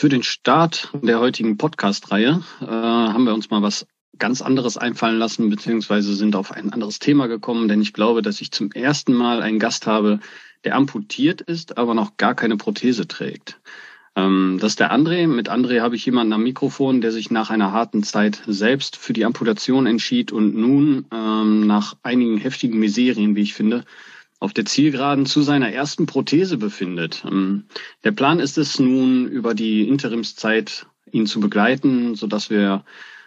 Für den Start der heutigen Podcast-Reihe äh, haben wir uns mal was ganz anderes einfallen lassen, beziehungsweise sind auf ein anderes Thema gekommen, denn ich glaube, dass ich zum ersten Mal einen Gast habe, der amputiert ist, aber noch gar keine Prothese trägt. Ähm, das ist der André. Mit André habe ich jemanden am Mikrofon, der sich nach einer harten Zeit selbst für die Amputation entschied und nun ähm, nach einigen heftigen Miserien, wie ich finde, auf der Zielgeraden zu seiner ersten Prothese befindet. Ähm, der Plan ist es nun, über die Interimszeit ihn zu begleiten, so dass wir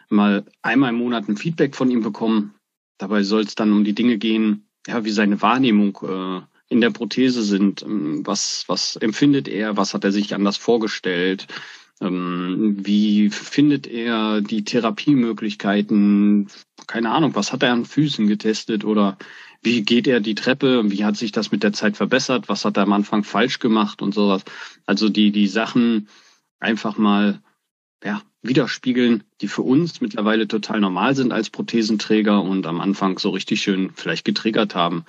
mal einmal im Monat ein Feedback von ihm bekommen. Dabei soll es dann um die Dinge gehen, ja, wie seine Wahrnehmung äh, in der Prothese sind. Ähm, was, was empfindet er? Was hat er sich anders vorgestellt? Ähm, wie findet er die Therapiemöglichkeiten? Keine Ahnung, was hat er an Füßen getestet oder wie geht er die Treppe, wie hat sich das mit der Zeit verbessert, was hat er am Anfang falsch gemacht und sowas. Also die, die Sachen einfach mal ja, widerspiegeln, die für uns mittlerweile total normal sind als Prothesenträger und am Anfang so richtig schön vielleicht getriggert haben.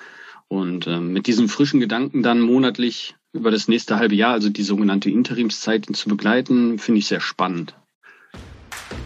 Und äh, mit diesem frischen Gedanken dann monatlich über das nächste halbe Jahr, also die sogenannte Interimszeit zu begleiten, finde ich sehr spannend.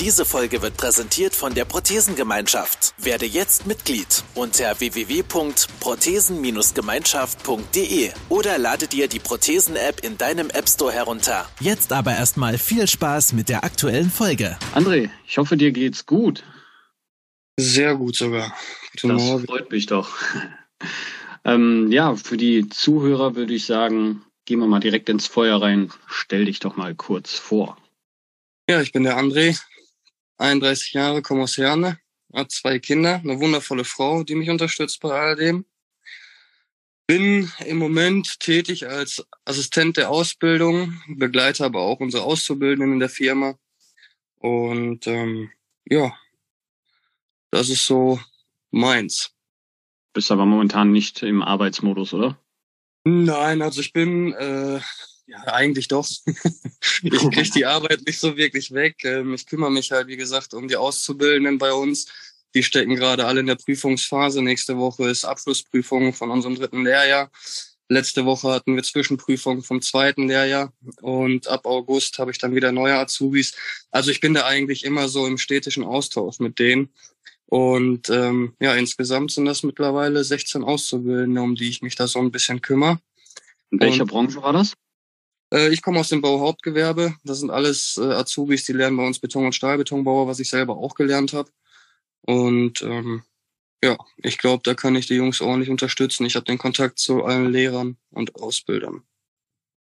Diese Folge wird präsentiert von der Prothesengemeinschaft. Werde jetzt Mitglied unter www.prothesen-gemeinschaft.de oder lade dir die Prothesen-App in deinem App Store herunter. Jetzt aber erstmal viel Spaß mit der aktuellen Folge. André, ich hoffe, dir geht's gut. Sehr gut sogar. Guten das Morgen. freut mich doch. ähm, ja, für die Zuhörer würde ich sagen, gehen wir mal direkt ins Feuer rein. Stell dich doch mal kurz vor. Ja, ich bin der André, 31 Jahre, komme aus Herne, habe zwei Kinder, eine wundervolle Frau, die mich unterstützt bei all dem. Bin im Moment tätig als Assistent der Ausbildung, begleite aber auch unsere Auszubildenden in der Firma. Und ähm, ja, das ist so meins. Bist aber momentan nicht im Arbeitsmodus, oder? Nein, also ich bin äh, ja, eigentlich doch. ich kriege die Arbeit nicht so wirklich weg. Ähm, ich kümmere mich halt, wie gesagt, um die Auszubildenden bei uns. Die stecken gerade alle in der Prüfungsphase. Nächste Woche ist Abschlussprüfung von unserem dritten Lehrjahr. Letzte Woche hatten wir Zwischenprüfung vom zweiten Lehrjahr und ab August habe ich dann wieder neue Azubis. Also ich bin da eigentlich immer so im städtischen Austausch mit denen. Und ähm, ja, insgesamt sind das mittlerweile 16 Auszubildende, um die ich mich da so ein bisschen kümmere. In welcher und, Branche war das? Äh, ich komme aus dem Bauhauptgewerbe. Das sind alles äh, Azubis, die lernen bei uns Beton- und Stahlbetonbauer, was ich selber auch gelernt habe. Und ähm, ja, ich glaube, da kann ich die Jungs ordentlich unterstützen. Ich habe den Kontakt zu allen Lehrern und Ausbildern.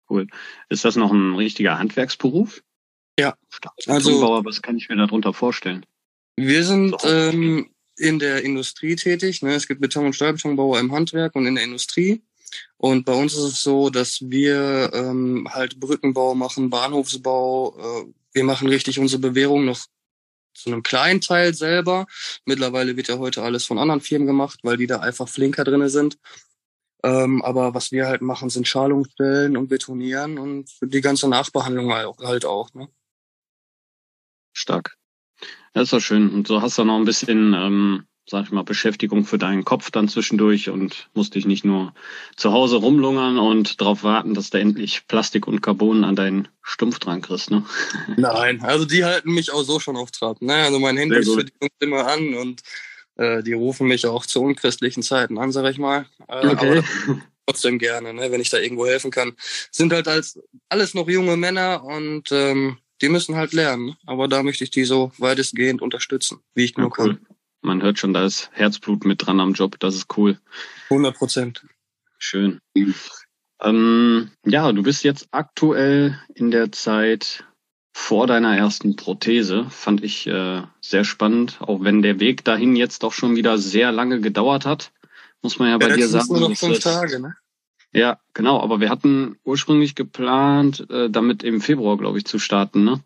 Cool. Ist das noch ein richtiger Handwerksberuf? Ja. Also, was kann ich mir darunter vorstellen? Wir sind ähm, in der Industrie tätig. Ne? Es gibt Beton- und Stahlbetonbauer im Handwerk und in der Industrie. Und bei uns ist es so, dass wir ähm, halt Brückenbau machen, Bahnhofsbau. Äh, wir machen richtig unsere Bewährung noch zu einem kleinen Teil selber. Mittlerweile wird ja heute alles von anderen Firmen gemacht, weil die da einfach flinker drinne sind. Ähm, aber was wir halt machen, sind Schalungsstellen und Betonieren und die ganze Nachbehandlung halt auch. Ne? Stark. Das ist doch schön. Und so hast du noch ein bisschen ähm, sag ich mal, Beschäftigung für deinen Kopf dann zwischendurch und musst dich nicht nur zu Hause rumlungern und darauf warten, dass du endlich Plastik und Carbon an deinen Stumpf dran kriegst, ne? Nein, also die halten mich auch so schon auf Trab. Ne? Also mein Handy ist für die Jungs immer an und äh, die rufen mich auch zu unchristlichen Zeiten an, sag ich mal. Äh, okay. Aber trotzdem gerne, ne, wenn ich da irgendwo helfen kann. Sind halt als alles noch junge Männer und ähm, die müssen halt lernen. Aber da möchte ich die so weitestgehend unterstützen, wie ich nur ja, cool. kann. Man hört schon, da ist Herzblut mit dran am Job. Das ist cool. 100 Prozent. Schön. Ähm, ja, du bist jetzt aktuell in der Zeit vor deiner ersten Prothese. Fand ich äh, sehr spannend, auch wenn der Weg dahin jetzt doch schon wieder sehr lange gedauert hat. Muss man ja bei ja, dir sagen. Nur noch fünf Tage, ne? Ja, genau. Aber wir hatten ursprünglich geplant, äh, damit im Februar, glaube ich, zu starten, ne?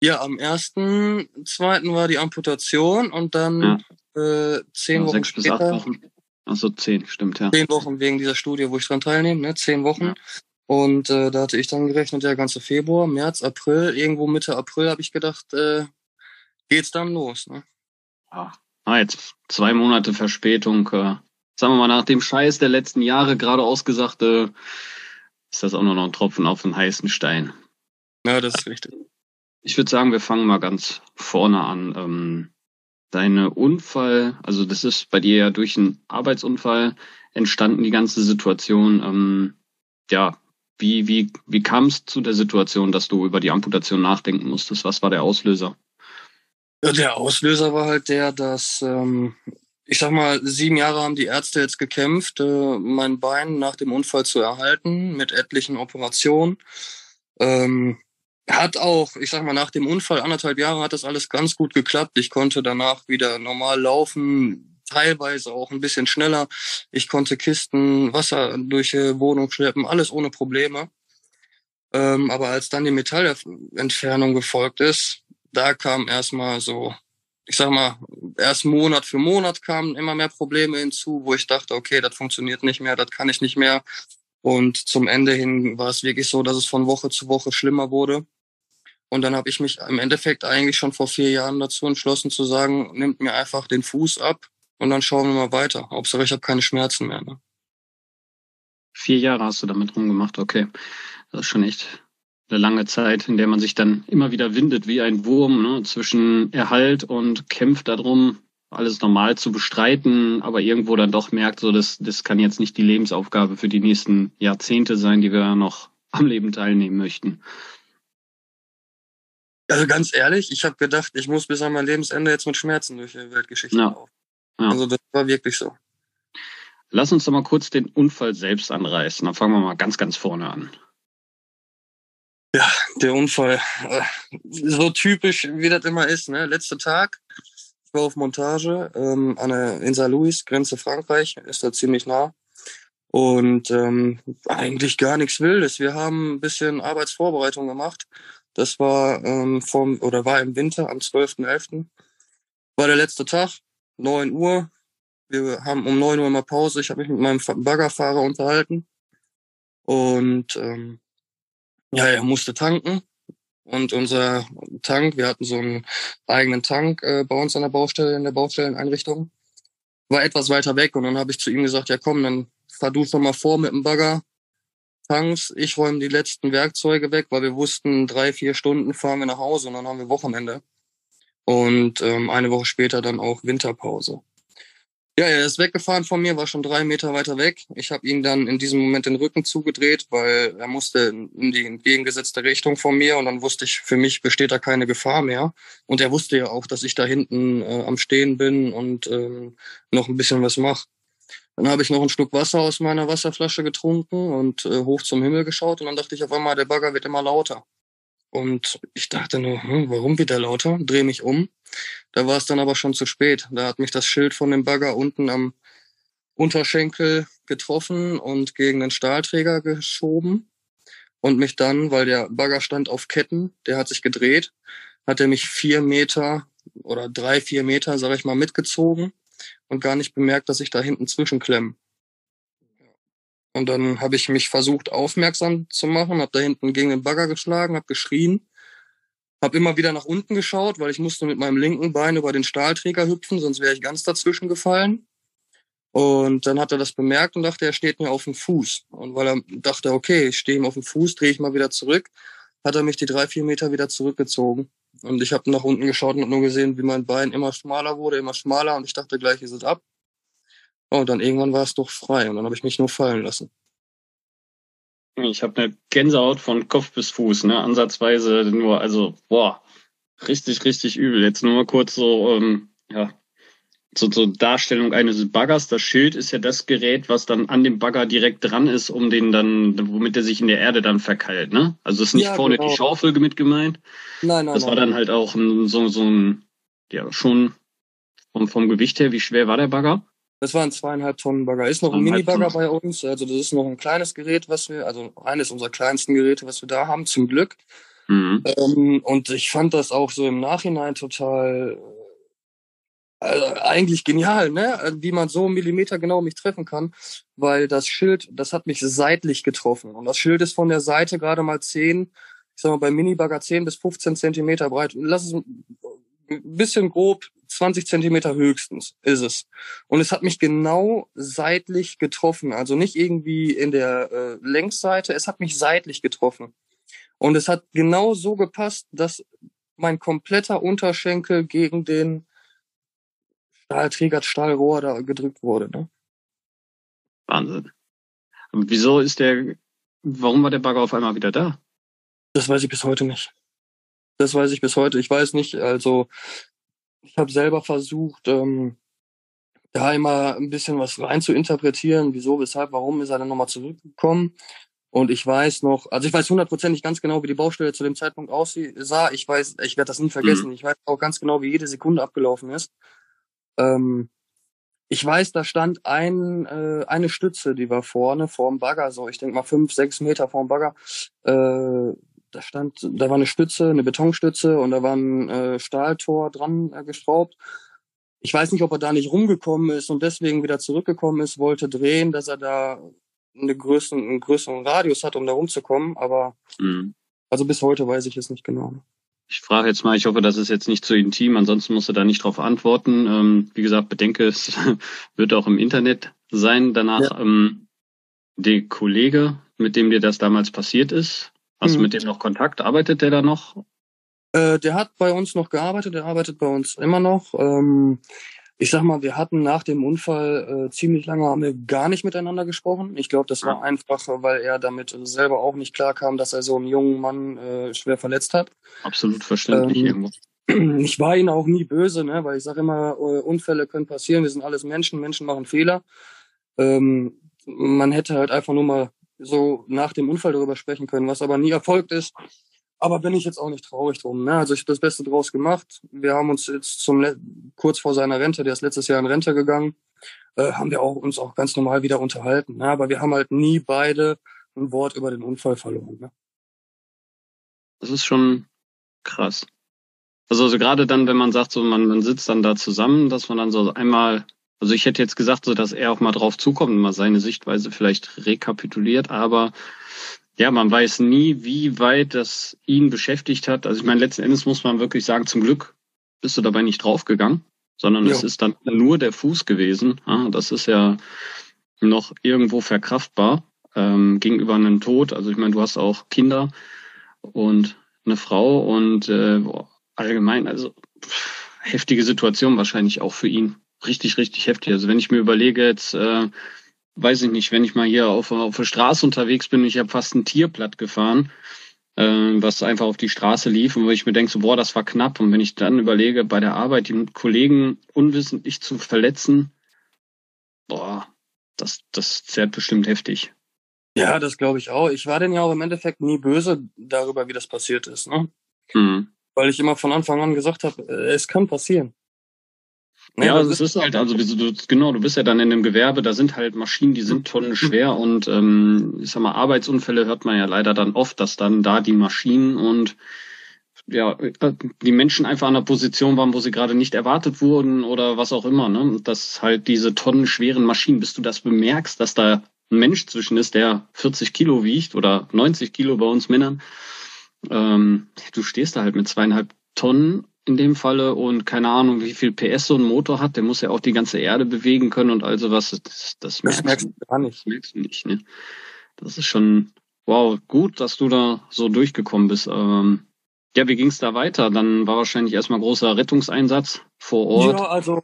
Ja, am ersten, zweiten war die Amputation und dann ja. äh, zehn ja, Wochen sechs später. Bis acht Wochen. Achso, zehn, stimmt, ja. Zehn Wochen wegen dieser Studie, wo ich dran teilnehme, ne? Zehn Wochen. Ja. Und äh, da hatte ich dann gerechnet, der ganze Februar, März, April, irgendwo Mitte April habe ich gedacht, äh, geht's dann los. Ne? Ja. Ah, jetzt zwei Monate Verspätung. Äh, sagen wir mal, nach dem Scheiß der letzten Jahre gerade ausgesagt, äh, ist das auch nur noch ein Tropfen auf den heißen Stein. Ja, das ist richtig. Ich würde sagen, wir fangen mal ganz vorne an. Ähm, deine Unfall, also das ist bei dir ja durch einen Arbeitsunfall entstanden, die ganze Situation. Ähm, ja, wie, wie, wie kam es zu der Situation, dass du über die Amputation nachdenken musstest? Was war der Auslöser? Der Auslöser war halt der, dass, ähm, ich sag mal, sieben Jahre haben die Ärzte jetzt gekämpft, äh, mein Bein nach dem Unfall zu erhalten, mit etlichen Operationen. Ähm, hat auch, ich sag mal, nach dem Unfall, anderthalb Jahre hat das alles ganz gut geklappt. Ich konnte danach wieder normal laufen, teilweise auch ein bisschen schneller. Ich konnte Kisten, Wasser durch die Wohnung schleppen, alles ohne Probleme. Ähm, aber als dann die Metallentfernung gefolgt ist, da kam erstmal so, ich sag mal, erst Monat für Monat kamen immer mehr Probleme hinzu, wo ich dachte, okay, das funktioniert nicht mehr, das kann ich nicht mehr. Und zum Ende hin war es wirklich so, dass es von Woche zu Woche schlimmer wurde. Und dann habe ich mich im Endeffekt eigentlich schon vor vier Jahren dazu entschlossen zu sagen, nimmt mir einfach den Fuß ab und dann schauen wir mal weiter. Hauptsache, ich habe keine Schmerzen mehr. Ne? Vier Jahre hast du damit rumgemacht, okay. Das ist schon echt eine lange Zeit, in der man sich dann immer wieder windet wie ein Wurm ne, zwischen Erhalt und kämpft darum, alles normal zu bestreiten, aber irgendwo dann doch merkt, so das, das kann jetzt nicht die Lebensaufgabe für die nächsten Jahrzehnte sein, die wir noch am Leben teilnehmen möchten. Also ganz ehrlich, ich habe gedacht, ich muss bis an mein Lebensende jetzt mit Schmerzen durch die Weltgeschichte ja. laufen. Ja. Also das war wirklich so. Lass uns doch mal kurz den Unfall selbst anreißen. Dann fangen wir mal ganz, ganz vorne an. Ja, der Unfall. Äh, so typisch, wie das immer ist. Ne? Letzter Tag, ich war auf Montage ähm, an der in Saint Louis, Grenze Frankreich, ist da ziemlich nah. Und ähm, eigentlich gar nichts Wildes. Wir haben ein bisschen Arbeitsvorbereitung gemacht. Das war ähm, vom oder war im Winter am 12.11. War der letzte Tag, 9 Uhr. Wir haben um 9 Uhr mal Pause. Ich habe mich mit meinem Baggerfahrer unterhalten. Und ähm, ja, er musste tanken. Und unser Tank, wir hatten so einen eigenen Tank äh, bei uns an der Baustelle, in der Baustelleneinrichtung, war etwas weiter weg. Und dann habe ich zu ihm gesagt, ja komm, dann fahr du schon mal vor mit dem Bagger, Tanks, ich räume die letzten Werkzeuge weg, weil wir wussten, drei, vier Stunden fahren wir nach Hause und dann haben wir Wochenende. Und ähm, eine Woche später dann auch Winterpause. Ja, er ist weggefahren von mir, war schon drei Meter weiter weg. Ich habe ihn dann in diesem Moment den Rücken zugedreht, weil er musste in die entgegengesetzte Richtung von mir und dann wusste ich, für mich besteht da keine Gefahr mehr. Und er wusste ja auch, dass ich da hinten äh, am Stehen bin und ähm, noch ein bisschen was mache. Dann habe ich noch ein Stück Wasser aus meiner Wasserflasche getrunken und äh, hoch zum Himmel geschaut und dann dachte ich auf einmal, der Bagger wird immer lauter. Und ich dachte nur, hm, warum wird er lauter? Dreh mich um da war es dann aber schon zu spät. Da hat mich das Schild von dem Bagger unten am Unterschenkel getroffen und gegen den Stahlträger geschoben. Und mich dann, weil der Bagger stand auf Ketten, der hat sich gedreht, hat er mich vier Meter oder drei, vier Meter, sag ich mal, mitgezogen und gar nicht bemerkt, dass ich da hinten zwischenklemme. Und dann habe ich mich versucht, aufmerksam zu machen, habe da hinten gegen den Bagger geschlagen, habe geschrien hab immer wieder nach unten geschaut, weil ich musste mit meinem linken Bein über den Stahlträger hüpfen, sonst wäre ich ganz dazwischen gefallen. Und dann hat er das bemerkt und dachte, er steht mir auf dem Fuß. Und weil er dachte, okay, ich stehe ihm auf dem Fuß, drehe ich mal wieder zurück, hat er mich die drei, vier Meter wieder zurückgezogen. Und ich habe nach unten geschaut und nur gesehen, wie mein Bein immer schmaler wurde, immer schmaler. Und ich dachte, gleich ist es ab. Und dann irgendwann war es doch frei und dann habe ich mich nur fallen lassen. Ich habe eine Gänsehaut von Kopf bis Fuß, ne? Ansatzweise nur, also, boah, richtig, richtig übel. Jetzt nur mal kurz so, ähm, ja, so zur Darstellung eines Baggers. Das Schild ist ja das Gerät, was dann an dem Bagger direkt dran ist, um den dann, womit er sich in der Erde dann verkeilt, ne? Also ist nicht ja, vorne genau. die Schaufel mit gemeint. Nein, nein. Das war dann halt auch ein, so, so ein, ja, schon vom, vom Gewicht her, wie schwer war der Bagger? Das war ein zweieinhalb Tonnen Bagger. Ist noch ein Mini-Bagger bei uns. Also das ist noch ein kleines Gerät, was wir, also eines unserer kleinsten Geräte, was wir da haben, zum Glück. Mhm. Ähm, und ich fand das auch so im Nachhinein total Also eigentlich genial, ne? Wie man so Millimeter genau mich treffen kann, weil das Schild, das hat mich seitlich getroffen. Und das Schild ist von der Seite gerade mal 10, ich sag mal bei Minibagger 10 bis 15 Zentimeter breit. Lass es ein bisschen grob 20 Zentimeter höchstens ist es. Und es hat mich genau seitlich getroffen. Also nicht irgendwie in der äh, Längsseite, es hat mich seitlich getroffen. Und es hat genau so gepasst, dass mein kompletter Unterschenkel gegen den Stahlträger, Stahlrohr da gedrückt wurde. Ne? Wahnsinn. Aber wieso ist der, warum war der Bagger auf einmal wieder da? Das weiß ich bis heute nicht. Das weiß ich bis heute. Ich weiß nicht, also ich habe selber versucht, ähm, da immer ein bisschen was rein zu interpretieren. Wieso, weshalb, warum ist er dann nochmal zurückgekommen? Und ich weiß noch, also ich weiß hundertprozentig ganz genau, wie die Baustelle zu dem Zeitpunkt aussah. Ich weiß, ich werde das nie vergessen. Mhm. Ich weiß auch ganz genau, wie jede Sekunde abgelaufen ist. Ähm, ich weiß, da stand ein, äh, eine Stütze, die war vorne vorm Bagger, so ich denke mal fünf, sechs Meter vorm Bagger. Äh, da stand, da war eine Stütze, eine Betonstütze und da war ein äh, Stahltor dran äh, geschraubt. Ich weiß nicht, ob er da nicht rumgekommen ist und deswegen wieder zurückgekommen ist, wollte drehen, dass er da eine größeren, einen größeren Radius hat, um da rumzukommen, aber mhm. also bis heute weiß ich es nicht genau. Ich frage jetzt mal, ich hoffe, das ist jetzt nicht zu intim, ansonsten musst du da nicht drauf antworten. Ähm, wie gesagt, bedenke, es wird auch im Internet sein. Danach ja. ähm, der Kollege, mit dem dir das damals passiert ist, hast mhm. du mit dem noch Kontakt? Arbeitet der da noch? Äh, der hat bei uns noch gearbeitet, der arbeitet bei uns immer noch. Ähm, ich sag mal, wir hatten nach dem Unfall äh, ziemlich lange haben wir gar nicht miteinander gesprochen. Ich glaube, das war einfach, weil er damit selber auch nicht klar kam, dass er so einen jungen Mann äh, schwer verletzt hat. Absolut verständlich ähm, irgendwo. Ich war ihn auch nie böse, ne, weil ich sage immer, äh, Unfälle können passieren, wir sind alles Menschen, Menschen machen Fehler. Ähm, man hätte halt einfach nur mal so nach dem Unfall darüber sprechen können, was aber nie erfolgt ist. Aber bin ich jetzt auch nicht traurig drum. Ne? Also ich habe das Beste draus gemacht. Wir haben uns jetzt zum kurz vor seiner Rente, der ist letztes Jahr in Rente gegangen, äh, haben wir auch uns auch ganz normal wieder unterhalten. Ne? Aber wir haben halt nie beide ein Wort über den Unfall verloren. Ne? Das ist schon krass. Also, also gerade dann, wenn man sagt, so man, man sitzt dann da zusammen, dass man dann so einmal, also ich hätte jetzt gesagt, so dass er auch mal drauf zukommt und mal seine Sichtweise vielleicht rekapituliert, aber ja, man weiß nie, wie weit das ihn beschäftigt hat. Also ich meine, letzten Endes muss man wirklich sagen, zum Glück bist du dabei nicht draufgegangen, sondern jo. es ist dann nur der Fuß gewesen. Ja, das ist ja noch irgendwo verkraftbar ähm, gegenüber einem Tod. Also ich meine, du hast auch Kinder und eine Frau und äh, allgemein, also pff, heftige Situation wahrscheinlich auch für ihn. Richtig, richtig heftig. Also wenn ich mir überlege jetzt, äh, weiß ich nicht, wenn ich mal hier auf, auf der Straße unterwegs bin, ich habe fast ein Tier platt gefahren, äh, was einfach auf die Straße lief und wo ich mir denke, so, boah, das war knapp. Und wenn ich dann überlege, bei der Arbeit die Kollegen unwissentlich zu verletzen, boah, das, das zerrt bestimmt heftig. Ja, das glaube ich auch. Ich war denn ja auch im Endeffekt nie böse darüber, wie das passiert ist, ne? Mhm. Weil ich immer von Anfang an gesagt habe, äh, es kann passieren. Ja, ja also es ist halt, also du, genau, du bist ja dann in dem Gewerbe, da sind halt Maschinen, die sind tonnenschwer und ähm, ich sag mal, Arbeitsunfälle hört man ja leider dann oft, dass dann da die Maschinen und ja, die Menschen einfach an der Position waren, wo sie gerade nicht erwartet wurden oder was auch immer, ne? Dass halt diese tonnenschweren Maschinen, bis du das bemerkst, dass da ein Mensch zwischen ist, der 40 Kilo wiegt oder 90 Kilo bei uns Männern, ähm, du stehst da halt mit zweieinhalb Tonnen in dem Falle und keine Ahnung, wie viel PS so ein Motor hat, der muss ja auch die ganze Erde bewegen können und also was. Das, das, merkst, das merkst du gar nicht. Das merkst du nicht, ne? Das ist schon, wow, gut, dass du da so durchgekommen bist. Ähm, ja, wie ging es da weiter? Dann war wahrscheinlich erstmal großer Rettungseinsatz vor Ort. Ja, also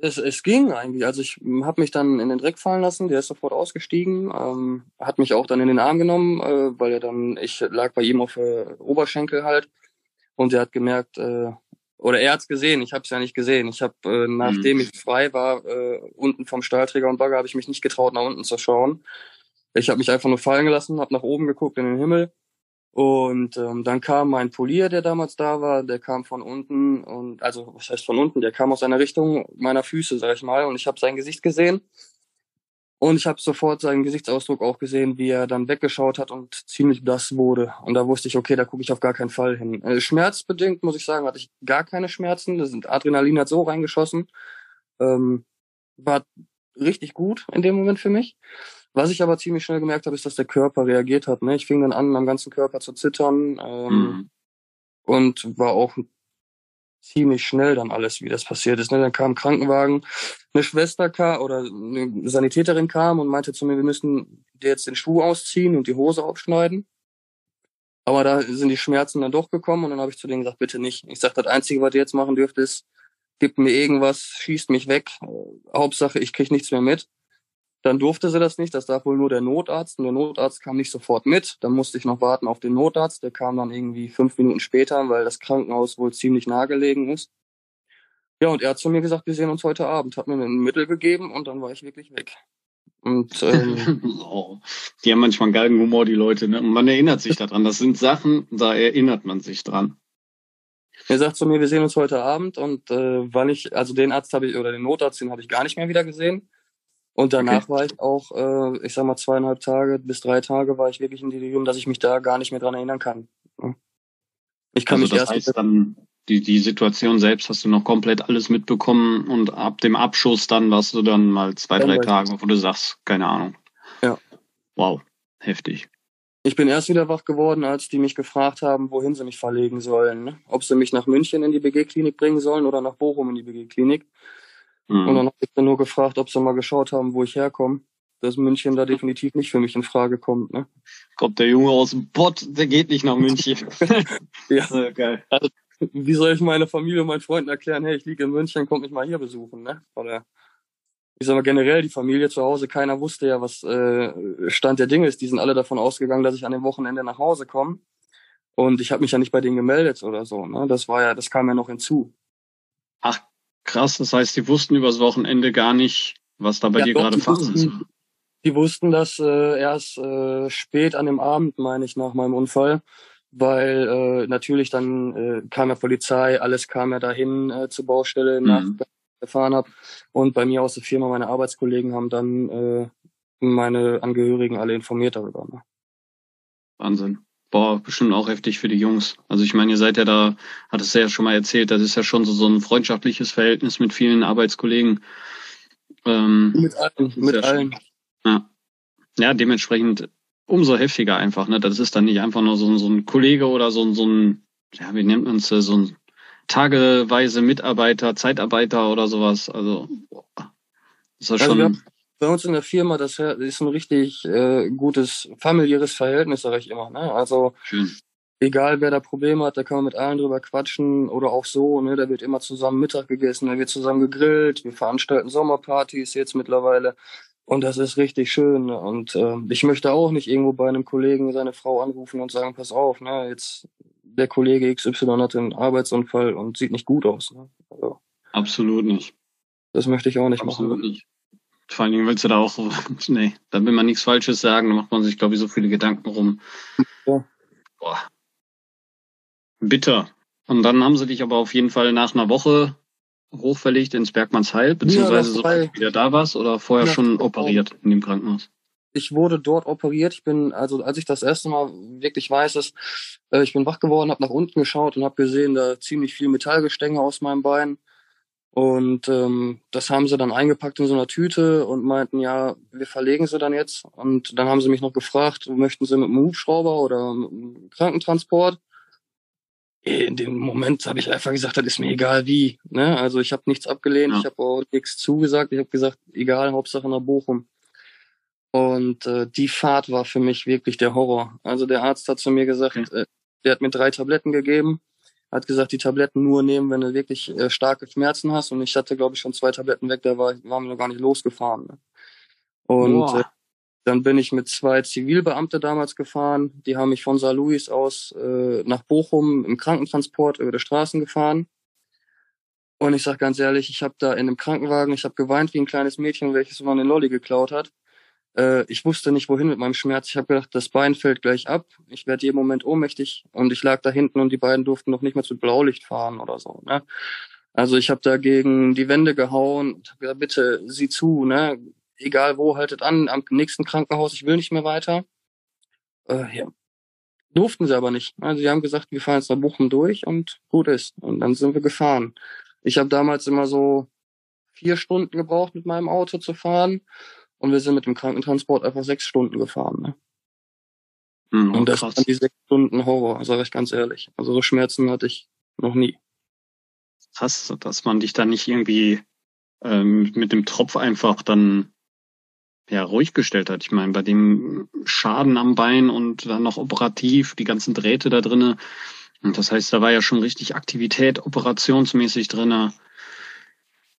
es, es ging eigentlich. Also ich habe mich dann in den Dreck fallen lassen, der ist sofort ausgestiegen, ähm, hat mich auch dann in den Arm genommen, äh, weil er dann, ich lag bei ihm auf äh, Oberschenkel halt und er hat gemerkt, äh, oder er hat's gesehen, ich habe es ja nicht gesehen. Ich habe, äh, nachdem mhm. ich frei war, äh, unten vom Stahlträger und Bagger, habe ich mich nicht getraut, nach unten zu schauen. Ich habe mich einfach nur fallen gelassen, habe nach oben geguckt in den Himmel. Und ähm, dann kam mein Polier, der damals da war, der kam von unten und also was heißt von unten, der kam aus einer Richtung meiner Füße, sag ich mal, und ich habe sein Gesicht gesehen. Und ich habe sofort seinen Gesichtsausdruck auch gesehen, wie er dann weggeschaut hat und ziemlich blass wurde. Und da wusste ich, okay, da gucke ich auf gar keinen Fall hin. Äh, schmerzbedingt, muss ich sagen, hatte ich gar keine Schmerzen. Das Adrenalin hat so reingeschossen. Ähm, war richtig gut in dem Moment für mich. Was ich aber ziemlich schnell gemerkt habe, ist, dass der Körper reagiert hat. Ne? Ich fing dann an, am ganzen Körper zu zittern ähm, mhm. und war auch ziemlich schnell dann alles, wie das passiert ist. Ne? Dann kam ein Krankenwagen, eine Schwester kam oder eine Sanitäterin kam und meinte zu mir, wir müssen dir jetzt den Schuh ausziehen und die Hose aufschneiden. Aber da sind die Schmerzen dann doch gekommen und dann habe ich zu denen gesagt, bitte nicht. Ich sage, das Einzige, was ihr jetzt machen dürft, ist, gibt mir irgendwas, schießt mich weg. Hauptsache, ich krieg nichts mehr mit. Dann durfte sie das nicht, das darf wohl nur der Notarzt. Und der Notarzt kam nicht sofort mit. Dann musste ich noch warten auf den Notarzt. Der kam dann irgendwie fünf Minuten später, weil das Krankenhaus wohl ziemlich nah gelegen ist. Ja, und er hat zu mir gesagt, wir sehen uns heute Abend, hat mir ein Mittel gegeben und dann war ich wirklich weg. Und ähm, oh, die haben manchmal einen geilen Humor, die Leute, ne? Und man erinnert sich daran. Das sind Sachen, da erinnert man sich dran. Er sagt zu mir, wir sehen uns heute Abend und äh, weil ich, also den Arzt habe ich oder den Notarzt, den habe ich gar nicht mehr wieder gesehen. Und danach okay. war ich auch, äh, ich sag mal, zweieinhalb Tage bis drei Tage war ich wirklich in Delirium, dass ich mich da gar nicht mehr dran erinnern kann. Ich kann also mich das erst heißt dann, die, die Situation selbst hast du noch komplett alles mitbekommen und ab dem Abschuss dann warst du dann mal zwei, drei Tage, wo du sagst, keine Ahnung. Ja. Wow, heftig. Ich bin erst wieder wach geworden, als die mich gefragt haben, wohin sie mich verlegen sollen. Ne? Ob sie mich nach München in die BG-Klinik bringen sollen oder nach Bochum in die BG-Klinik. Mhm. Und dann nur gefragt, ob sie mal geschaut haben, wo ich herkomme. Dass München da definitiv nicht für mich in Frage kommt. Ne? Kommt der Junge aus dem Pott, der geht nicht nach München. ja, so, geil. Also, wie soll ich meine Familie und meinen Freunden erklären, hey, ich liege in München, kommt mich mal hier besuchen, ne? Oder ich sag mal generell die Familie zu Hause, keiner wusste ja, was äh, Stand der Dinge ist. Die sind alle davon ausgegangen, dass ich an dem Wochenende nach Hause komme. Und ich habe mich ja nicht bei denen gemeldet oder so. Ne? Das war ja, das kam ja noch hinzu. Ach, Krass, das heißt, die wussten übers Wochenende gar nicht, was da bei ja, dir doch, gerade Phase ist. Die wussten das äh, erst äh, spät an dem Abend, meine ich, nach meinem Unfall, weil äh, natürlich dann äh, kam ja Polizei, alles kam ja dahin äh, zur Baustelle, mhm. nach gefahren habe und bei mir aus der Firma meine Arbeitskollegen haben dann äh, meine Angehörigen alle informiert darüber. Ne? Wahnsinn. Boah, bestimmt auch heftig für die Jungs. Also ich meine, ihr seid ja da, hat es ja schon mal erzählt, das ist ja schon so, so ein freundschaftliches Verhältnis mit vielen Arbeitskollegen. Ähm, mit allen, mit ja allen. ja. ja, dementsprechend umso heftiger einfach. Ne? Das ist dann nicht einfach nur so, so ein Kollege oder so, so ein, ja, wie nennt man es, so ein tageweise Mitarbeiter, Zeitarbeiter oder sowas. Also, boah, das ist also schon bei uns in der Firma, das ist ein richtig äh, gutes familiäres Verhältnis, sage ich immer. Ne? Also Schön. egal wer da Probleme hat, da kann man mit allen drüber quatschen oder auch so. Ne? Da wird immer zusammen Mittag gegessen, da wird zusammen gegrillt. Wir veranstalten Sommerpartys jetzt mittlerweile. Und das ist richtig schön. Ne? Und äh, ich möchte auch nicht irgendwo bei einem Kollegen seine Frau anrufen und sagen, pass auf, ne, jetzt der Kollege XY hat einen Arbeitsunfall und sieht nicht gut aus. Ne? Also, Absolut nicht. Das möchte ich auch nicht Absolut machen. Nicht. Vor allen Dingen willst du da auch, nee, da will man nichts Falsches sagen, da macht man sich, glaube ich, so viele Gedanken rum. Ja. Boah. Bitter. Und dann haben sie dich aber auf jeden Fall nach einer Woche hochverlegt ins Bergmannsheil, beziehungsweise ja, so du wieder da warst oder vorher ja, schon operiert in dem Krankenhaus? Ich wurde dort operiert. Ich bin, also als ich das erste Mal wirklich weiß, dass äh, ich bin wach geworden, habe nach unten geschaut und habe gesehen, da ziemlich viel Metallgestänge aus meinem Bein. Und ähm, das haben sie dann eingepackt in so einer Tüte und meinten, ja, wir verlegen sie dann jetzt. Und dann haben sie mich noch gefragt, möchten sie mit einem Hubschrauber oder mit einem Krankentransport? In dem Moment habe ich einfach gesagt, das ist mir egal wie. Ne? Also ich habe nichts abgelehnt, ja. ich habe auch nichts zugesagt. Ich habe gesagt, egal, Hauptsache nach Bochum. Und äh, die Fahrt war für mich wirklich der Horror. Also der Arzt hat zu mir gesagt, okay. äh, der hat mir drei Tabletten gegeben hat gesagt, die Tabletten nur nehmen, wenn du wirklich äh, starke Schmerzen hast. Und ich hatte, glaube ich, schon zwei Tabletten weg, da war, waren wir noch gar nicht losgefahren. Ne? Und äh, dann bin ich mit zwei Zivilbeamte damals gefahren. Die haben mich von Saar Louis aus äh, nach Bochum im Krankentransport über die Straßen gefahren. Und ich sag ganz ehrlich, ich habe da in einem Krankenwagen, ich habe geweint wie ein kleines Mädchen, welches mal eine Lolli geklaut hat. Äh, ich wusste nicht, wohin mit meinem Schmerz. Ich habe gedacht, das Bein fällt gleich ab. Ich werde jeden Moment ohnmächtig. Und ich lag da hinten und die beiden durften noch nicht mal zu Blaulicht fahren oder so. Ne? Also ich habe da gegen die Wände gehauen und hab gesagt, bitte sieh zu, ne? egal wo, haltet an, am nächsten Krankenhaus, ich will nicht mehr weiter. Äh, ja. Durften sie aber nicht. Also sie haben gesagt, wir fahren jetzt nach Bochum durch und gut ist. Und dann sind wir gefahren. Ich habe damals immer so vier Stunden gebraucht, mit meinem Auto zu fahren. Und wir sind mit dem Krankentransport einfach sechs Stunden gefahren. Ne? Mhm, und das krass. waren die sechs Stunden Horror, sage ich ganz ehrlich. Also so Schmerzen hatte ich noch nie. Krass, dass man dich da nicht irgendwie ähm, mit dem Tropf einfach dann ja ruhig gestellt hat. Ich meine, bei dem Schaden am Bein und dann noch operativ, die ganzen Drähte da drinnen. Und das heißt, da war ja schon richtig Aktivität operationsmäßig drinnen.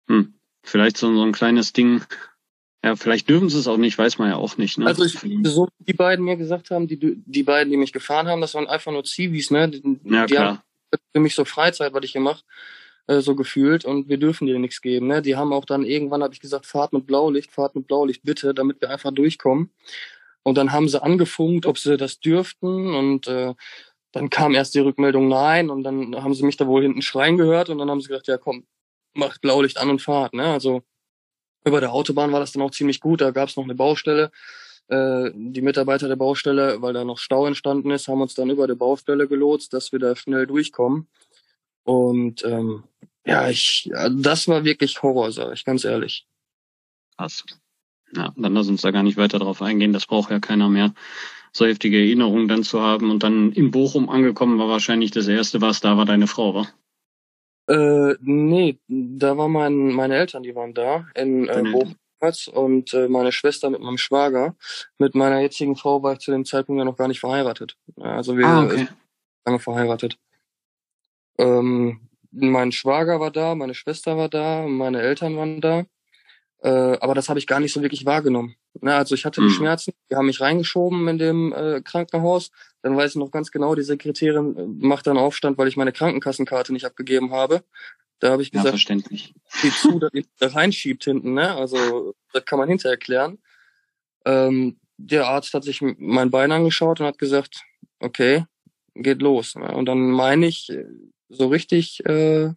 Hm, vielleicht so, so ein kleines Ding. Ja, vielleicht dürfen sie es auch nicht, weiß man ja auch nicht. Ne? Also ich, so die beiden mir gesagt haben, die die beiden, die mich gefahren haben, das waren einfach nur Zivis, ne? Die, ja, die klar. haben für mich so Freizeit, was ich hier mache. Äh, so gefühlt und wir dürfen dir nichts geben. Ne? Die haben auch dann irgendwann, habe ich gesagt, fahrt mit Blaulicht, fahrt mit Blaulicht bitte, damit wir einfach durchkommen. Und dann haben sie angefunkt, ob sie das dürften und äh, dann kam erst die Rückmeldung nein und dann haben sie mich da wohl hinten schreien gehört und dann haben sie gesagt, ja komm, macht Blaulicht an und fahrt. Ne? Also über der Autobahn war das dann auch ziemlich gut, da gab es noch eine Baustelle. Äh, die Mitarbeiter der Baustelle, weil da noch Stau entstanden ist, haben uns dann über der Baustelle gelotst, dass wir da schnell durchkommen. Und ähm, ja, ich, das war wirklich Horror, sage ich ganz ehrlich. Krass. Ja, dann lass uns da gar nicht weiter drauf eingehen. Das braucht ja keiner mehr. So heftige Erinnerungen dann zu haben und dann in Bochum angekommen war wahrscheinlich das erste, was da war, deine Frau, war? Äh, nee, da waren mein, meine Eltern, die waren da in äh, Bochum und äh, meine Schwester mit meinem Schwager. Mit meiner jetzigen Frau war ich zu dem Zeitpunkt ja noch gar nicht verheiratet. Also wir ah, okay. sind lange verheiratet. Ähm, mein Schwager war da, meine Schwester war da, meine Eltern waren da. Äh, aber das habe ich gar nicht so wirklich wahrgenommen. Na, also ich hatte die mhm. Schmerzen, die haben mich reingeschoben in dem äh, Krankenhaus. Dann weiß ich noch ganz genau, die Sekretärin äh, macht dann Aufstand, weil ich meine Krankenkassenkarte nicht abgegeben habe. Da habe ich gesagt, ja, verständlich. Sieh zu, dass ihr da reinschiebt hinten, ne? Also das kann man hinterher erklären. Ähm, der Arzt hat sich mein Bein angeschaut und hat gesagt, okay, geht los. Ne? Und dann meine ich, so richtig äh,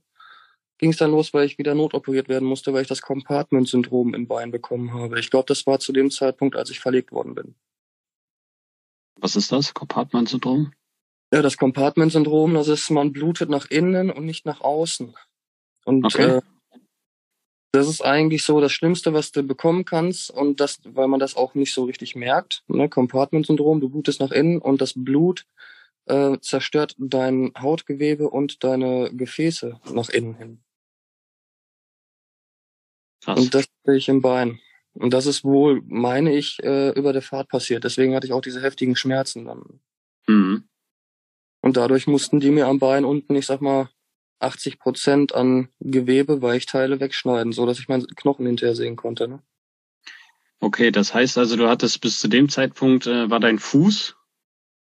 ging es dann los, weil ich wieder notoperiert werden musste, weil ich das Compartment-Syndrom im Bein bekommen habe. Ich glaube, das war zu dem Zeitpunkt, als ich verlegt worden bin. Was ist das, Compartment-Syndrom? Ja, das Compartment-Syndrom, das ist, man blutet nach innen und nicht nach außen. Und okay. äh, das ist eigentlich so das Schlimmste, was du bekommen kannst und das, weil man das auch nicht so richtig merkt. Ne? Compartment-Syndrom, du blutest nach innen und das Blut äh, zerstört dein Hautgewebe und deine Gefäße nach innen hin. Krass. Und das sehe ich im Bein. Und das ist wohl, meine ich, äh, über der Fahrt passiert. Deswegen hatte ich auch diese heftigen Schmerzen dann. Mhm. Und dadurch mussten die mir am Bein unten, ich sag mal, 80 Prozent an Gewebe, Weichteile wegschneiden, so dass ich meinen Knochen hinterher sehen konnte. Ne? Okay, das heißt also, du hattest bis zu dem Zeitpunkt, äh, war dein Fuß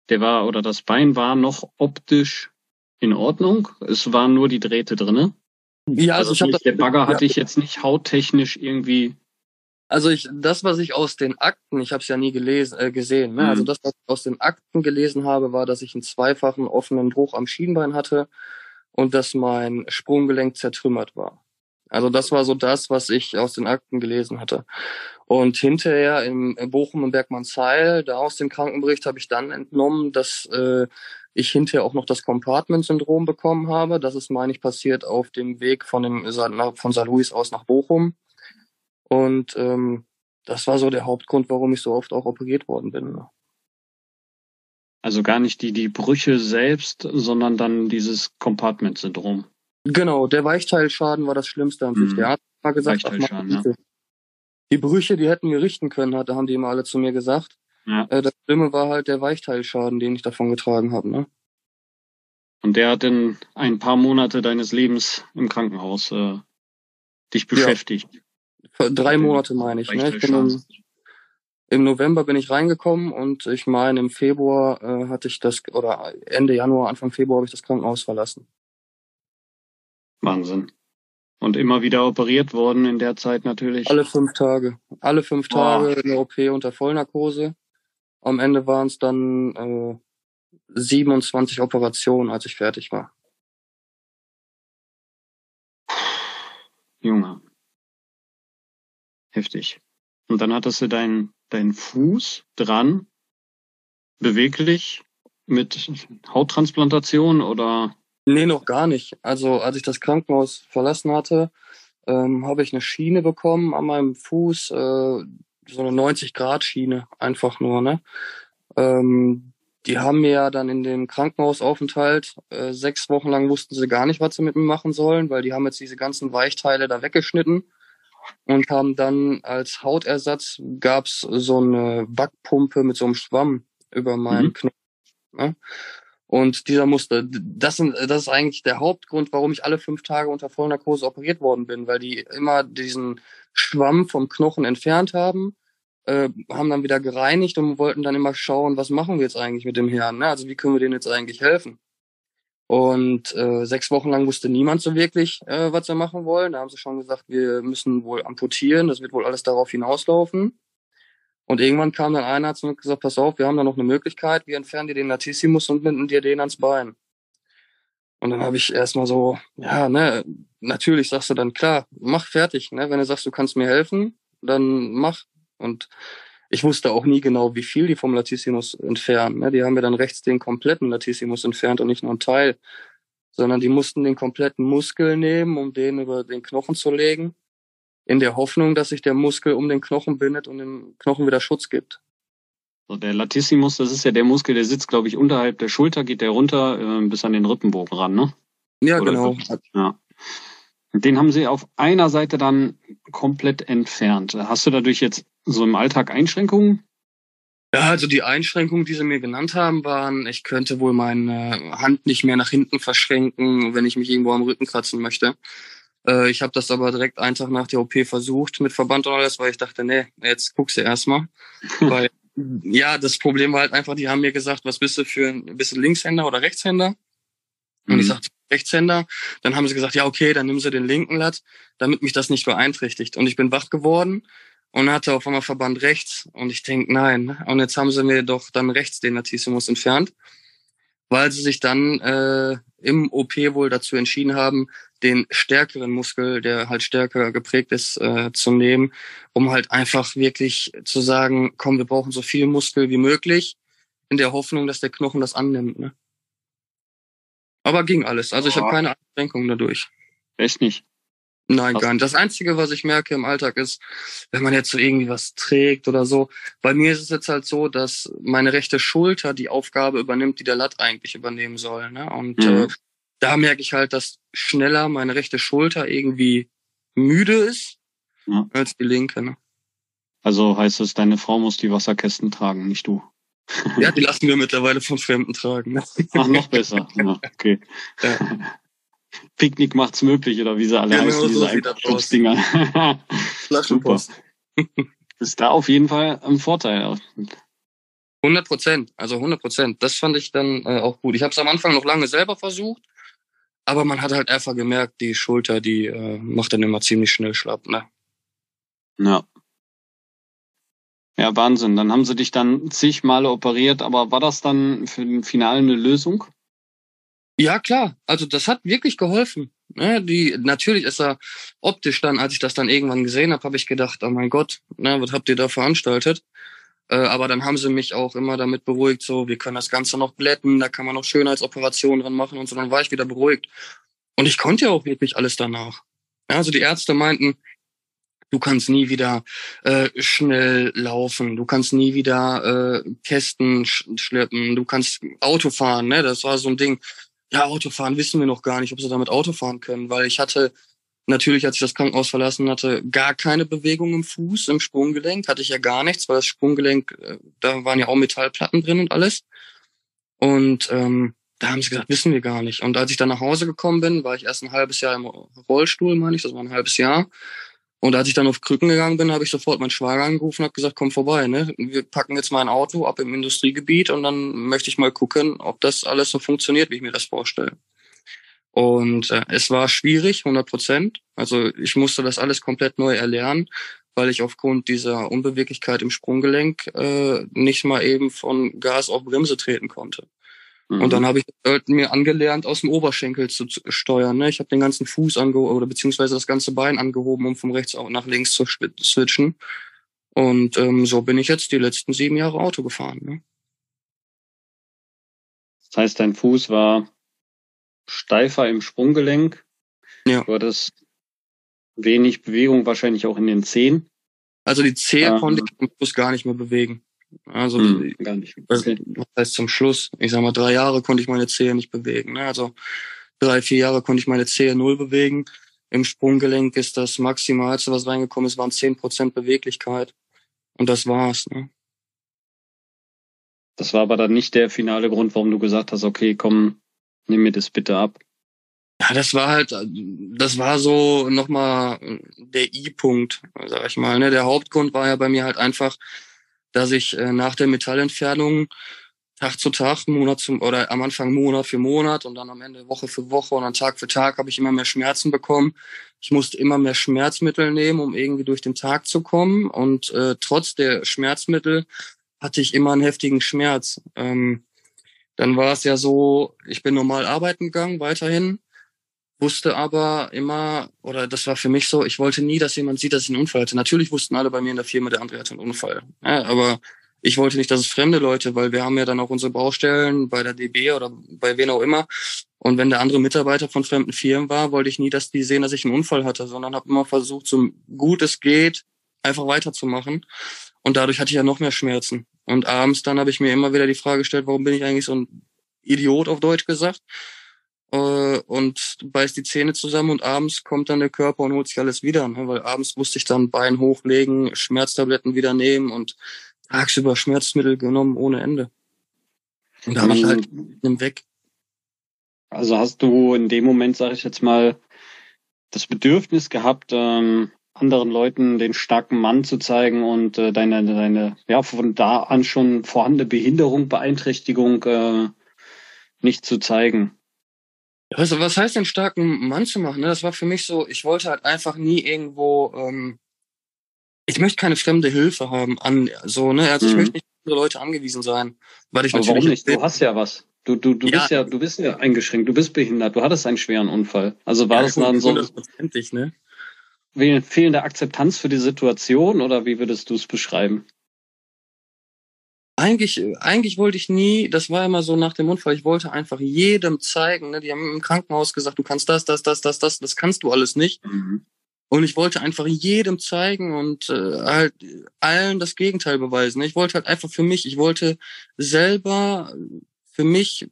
der war oder das Bein war noch optisch in Ordnung. Es waren nur die Drähte drinne. Ja, also, also ich habe der Bagger hatte ich jetzt nicht hauttechnisch irgendwie. Also ich, das, was ich aus den Akten, ich habe es ja nie gelesen, äh, gesehen. Ne? Also mhm. Also das, was ich aus den Akten gelesen habe, war, dass ich einen zweifachen offenen Bruch am Schienbein hatte und dass mein Sprunggelenk zertrümmert war. Also das war so das, was ich aus den Akten gelesen hatte. Und hinterher im Bochum im Bergmannsheil, da aus dem Krankenbericht habe ich dann entnommen, dass äh, ich hinterher auch noch das Compartment-Syndrom bekommen habe. Das ist, meine ich, passiert auf dem Weg von, dem, von St. Louis aus nach Bochum. Und ähm, das war so der Hauptgrund, warum ich so oft auch operiert worden bin. Also gar nicht die, die Brüche selbst, sondern dann dieses Compartment-Syndrom. Genau, der Weichteilschaden war das Schlimmste an sich. Mhm. Der Arzt hat gesagt, ach, ja. die Brüche, die hätten wir richten können, hatte, haben die immer alle zu mir gesagt. Ja. Äh, das Schlimme war halt der Weichteilschaden, den ich davon getragen habe. Ne? Und der hat dann ein paar Monate deines Lebens im Krankenhaus äh, dich beschäftigt. Ja. Drei Monate meine ich. Ne? ich bin im, Im November bin ich reingekommen und ich meine im Februar äh, hatte ich das oder Ende Januar, Anfang Februar habe ich das Krankenhaus verlassen. Wahnsinn. Und immer wieder operiert worden in der Zeit natürlich. Alle fünf Tage. Alle fünf Tage oh. eine OP unter Vollnarkose. Am Ende waren es dann äh, 27 Operationen, als ich fertig war. Junge. Heftig. Und dann hattest du deinen dein Fuß dran, beweglich, mit Hauttransplantation oder? Nee, noch gar nicht. Also als ich das Krankenhaus verlassen hatte, ähm, habe ich eine Schiene bekommen an meinem Fuß, äh, so eine 90-Grad-Schiene, einfach nur, ne? Ähm, die haben mir ja dann in dem Krankenhausaufenthalt äh, sechs Wochen lang wussten sie gar nicht, was sie mit mir machen sollen, weil die haben jetzt diese ganzen Weichteile da weggeschnitten und haben dann als Hautersatz gab's so eine Backpumpe mit so einem Schwamm über meinen mhm. Knochen. Ne? Und dieser musste, das, sind, das ist eigentlich der Hauptgrund, warum ich alle fünf Tage unter Vollnarkose operiert worden bin, weil die immer diesen Schwamm vom Knochen entfernt haben, äh, haben dann wieder gereinigt und wollten dann immer schauen, was machen wir jetzt eigentlich mit dem Herrn, ne? also wie können wir denen jetzt eigentlich helfen. Und äh, sechs Wochen lang wusste niemand so wirklich, äh, was wir machen wollen. Da haben sie schon gesagt, wir müssen wohl amputieren, das wird wohl alles darauf hinauslaufen. Und irgendwann kam dann einer und hat gesagt, pass auf, wir haben da noch eine Möglichkeit, wir entfernen dir den Latissimus und binden dir den ans Bein. Und dann habe ich erstmal so, ja, ne, natürlich sagst du dann, klar, mach fertig, ne? Wenn du sagst, du kannst mir helfen, dann mach. Und ich wusste auch nie genau, wie viel die vom Latissimus entfernen. Ne? Die haben mir dann rechts den kompletten Latissimus entfernt und nicht nur einen Teil, sondern die mussten den kompletten Muskel nehmen, um den über den Knochen zu legen in der Hoffnung, dass sich der Muskel um den Knochen bindet und dem Knochen wieder Schutz gibt. So, der Latissimus, das ist ja der Muskel, der sitzt, glaube ich, unterhalb der Schulter, geht der runter äh, bis an den Rippenbogen ran, ne? Ja, Oder genau. ja. Den haben sie auf einer Seite dann komplett entfernt. Hast du dadurch jetzt so im Alltag Einschränkungen? Ja, also die Einschränkungen, die sie mir genannt haben, waren, ich könnte wohl meine Hand nicht mehr nach hinten verschränken, wenn ich mich irgendwo am Rücken kratzen möchte. Äh, ich habe das aber direkt einen Tag nach der OP versucht mit Verband und alles, weil ich dachte, nee, jetzt guckst du erstmal. weil ja, das Problem war halt einfach, die haben mir gesagt, was bist du für ein du Linkshänder oder Rechtshänder? Und mhm. ich sagte Rechtshänder. Dann haben sie gesagt, ja, okay, dann nimm sie den linken Latt, damit mich das nicht beeinträchtigt. Und ich bin wach geworden und hatte auf einmal Verband rechts. Und ich denk, nein. Und jetzt haben sie mir doch dann rechts den Latissimus entfernt, weil sie sich dann äh, im OP wohl dazu entschieden haben, den stärkeren Muskel, der halt stärker geprägt ist, äh, zu nehmen, um halt einfach wirklich zu sagen, komm, wir brauchen so viel Muskel wie möglich, in der Hoffnung, dass der Knochen das annimmt. Ne? Aber ging alles. Also ich habe keine Einschränkungen dadurch. Echt nicht? Nein, gar nicht. Das Einzige, was ich merke im Alltag ist, wenn man jetzt so irgendwie was trägt oder so. Bei mir ist es jetzt halt so, dass meine rechte Schulter die Aufgabe übernimmt, die der Latt eigentlich übernehmen soll. Ne? Und mhm. äh, da merke ich halt, dass schneller meine rechte Schulter irgendwie müde ist ja. als die linke. Ne? Also heißt es, deine Frau muss die Wasserkästen tragen, nicht du. Ja, die lassen wir mittlerweile von Fremden tragen. Ne? Ach, noch besser. Ja, okay. Ja. Picknick macht's möglich, oder wie sie alle ja, heißen, diese Einkaufsdinger. Flaschenpost. Ist da auf jeden Fall ein Vorteil. 100 Prozent, also 100 Prozent. Das fand ich dann äh, auch gut. Ich habe es am Anfang noch lange selber versucht, aber man hat halt einfach gemerkt, die Schulter, die äh, macht dann immer ziemlich schnell schlapp. Ne? Ja. Ja, Wahnsinn. Dann haben sie dich dann zig Male operiert, aber war das dann für den Finale eine Lösung? Ja, klar. Also das hat wirklich geholfen. Ne? Die, natürlich ist er optisch dann, als ich das dann irgendwann gesehen habe, habe ich gedacht, oh mein Gott, ne, was habt ihr da veranstaltet? Äh, aber dann haben sie mich auch immer damit beruhigt, so, wir können das Ganze noch blätten, da kann man noch Schönheitsoperationen dran machen und so. Dann war ich wieder beruhigt. Und ich konnte ja auch wirklich alles danach. Ja, also die Ärzte meinten, du kannst nie wieder äh, schnell laufen, du kannst nie wieder äh, Kästen sch schleppen, du kannst Auto fahren, ne? Das war so ein Ding. Ja, Autofahren wissen wir noch gar nicht, ob sie damit Auto fahren können, weil ich hatte natürlich, als ich das Krankenhaus verlassen hatte, gar keine Bewegung im Fuß, im Sprunggelenk, hatte ich ja gar nichts, weil das Sprunggelenk, äh, da waren ja auch Metallplatten drin und alles. Und ähm, da haben sie gesagt, wissen wir gar nicht. Und als ich dann nach Hause gekommen bin, war ich erst ein halbes Jahr im Rollstuhl, meine ich, das war ein halbes Jahr. Und als ich dann auf Krücken gegangen bin, habe ich sofort meinen Schwager angerufen und habe gesagt, komm vorbei, ne? Wir packen jetzt mein Auto ab im Industriegebiet und dann möchte ich mal gucken, ob das alles so funktioniert, wie ich mir das vorstelle. Und äh, es war schwierig, 100 Prozent. Also ich musste das alles komplett neu erlernen, weil ich aufgrund dieser Unbeweglichkeit im Sprunggelenk äh, nicht mal eben von Gas auf Bremse treten konnte. Mhm. Und dann habe ich äh, mir angelernt, aus dem Oberschenkel zu, zu steuern. Ne? Ich habe den ganzen Fuß angehoben oder beziehungsweise das ganze Bein angehoben, um vom rechts nach links zu switchen. Und ähm, so bin ich jetzt die letzten sieben Jahre Auto gefahren. Ne? Das heißt, dein Fuß war steifer im Sprunggelenk. Ja. Du hattest wenig Bewegung wahrscheinlich auch in den Zehen. Also die Zehe Ähm. konnte ich am Schluss gar nicht mehr bewegen. Also Hm, gar nicht. Also, Okay. das heißt zum Schluss, ich sag mal, drei Jahre konnte ich meine Zehe nicht bewegen. Ne? Also drei, vier Jahre konnte ich meine Zehe null bewegen. Im Sprunggelenk ist das Maximalste, was reingekommen ist, waren zehn Prozent Beweglichkeit. Und das war's. Ne? Das war aber dann nicht der finale Grund, warum du gesagt hast, okay, komm, nimm mir das bitte ab. Ja, das war halt, das war so nochmal der I-Punkt, sag ich mal. Ne? Der Hauptgrund war ja bei mir halt einfach, dass ich äh, nach der Metallentfernung Tag zu Tag, Monat zum oder am Anfang Monat für Monat und dann am Ende Woche für Woche und dann Tag für Tag habe ich immer mehr Schmerzen bekommen. Ich musste immer mehr Schmerzmittel nehmen, um irgendwie durch den Tag zu kommen und äh, trotz der Schmerzmittel hatte ich immer einen heftigen Schmerz. Ähm, dann war es ja so, ich bin normal arbeiten gegangen, weiterhin, wusste aber immer, oder das war für mich so, ich wollte nie, dass jemand sieht, dass ich einen Unfall hatte. Natürlich wussten alle bei mir in der Firma, der André hatte einen Unfall. Ja, aber ich wollte nicht, dass es fremde Leute, weil wir haben ja dann auch unsere Baustellen bei der DB oder bei wen auch immer. Und wenn der andere Mitarbeiter von fremden Firmen war, wollte ich nie, dass die sehen, dass ich einen Unfall hatte, sondern habe immer versucht, so gut es geht, einfach weiterzumachen. Und dadurch hatte ich ja noch mehr Schmerzen. Und abends dann habe ich mir immer wieder die Frage gestellt, warum bin ich eigentlich so ein Idiot auf Deutsch gesagt? Äh, und beißt die Zähne zusammen und abends kommt dann der Körper und holt sich alles wieder. Ne? Weil abends musste ich dann Bein hochlegen, Schmerztabletten wieder nehmen und tagsüber Schmerzmittel genommen ohne Ende. Und da habe ich halt nimm weg. Also hast du in dem Moment, sage ich jetzt mal, das Bedürfnis gehabt, ähm, anderen Leuten den starken Mann zu zeigen und äh, deine, deine, ja, von da an schon vorhandene Behinderung, Beeinträchtigung äh, nicht zu zeigen. Also was heißt denn starken Mann zu machen? Ne? Das war für mich so, ich wollte halt einfach nie irgendwo, ähm, ich möchte keine fremde Hilfe haben an so, ne? Also ich Mhm. möchte nicht auf andere Leute angewiesen sein. Weil ich Aber natürlich warum nicht? Du hast ja was. Du, du, du Ja. bist ja, du bist ja eingeschränkt, du bist behindert, du hattest einen schweren Unfall. Also war ja, das dann so ne? Fehlende Akzeptanz für die Situation oder wie würdest du es beschreiben? Eigentlich, eigentlich wollte ich nie, das war immer so nach dem Unfall, ich wollte einfach jedem zeigen, ne? Die haben im Krankenhaus gesagt, du kannst das, das, das, das, das, das kannst du alles nicht. Und ich wollte einfach jedem zeigen und äh, halt allen das Gegenteil beweisen. Ich wollte halt einfach für mich, ich wollte selber für mich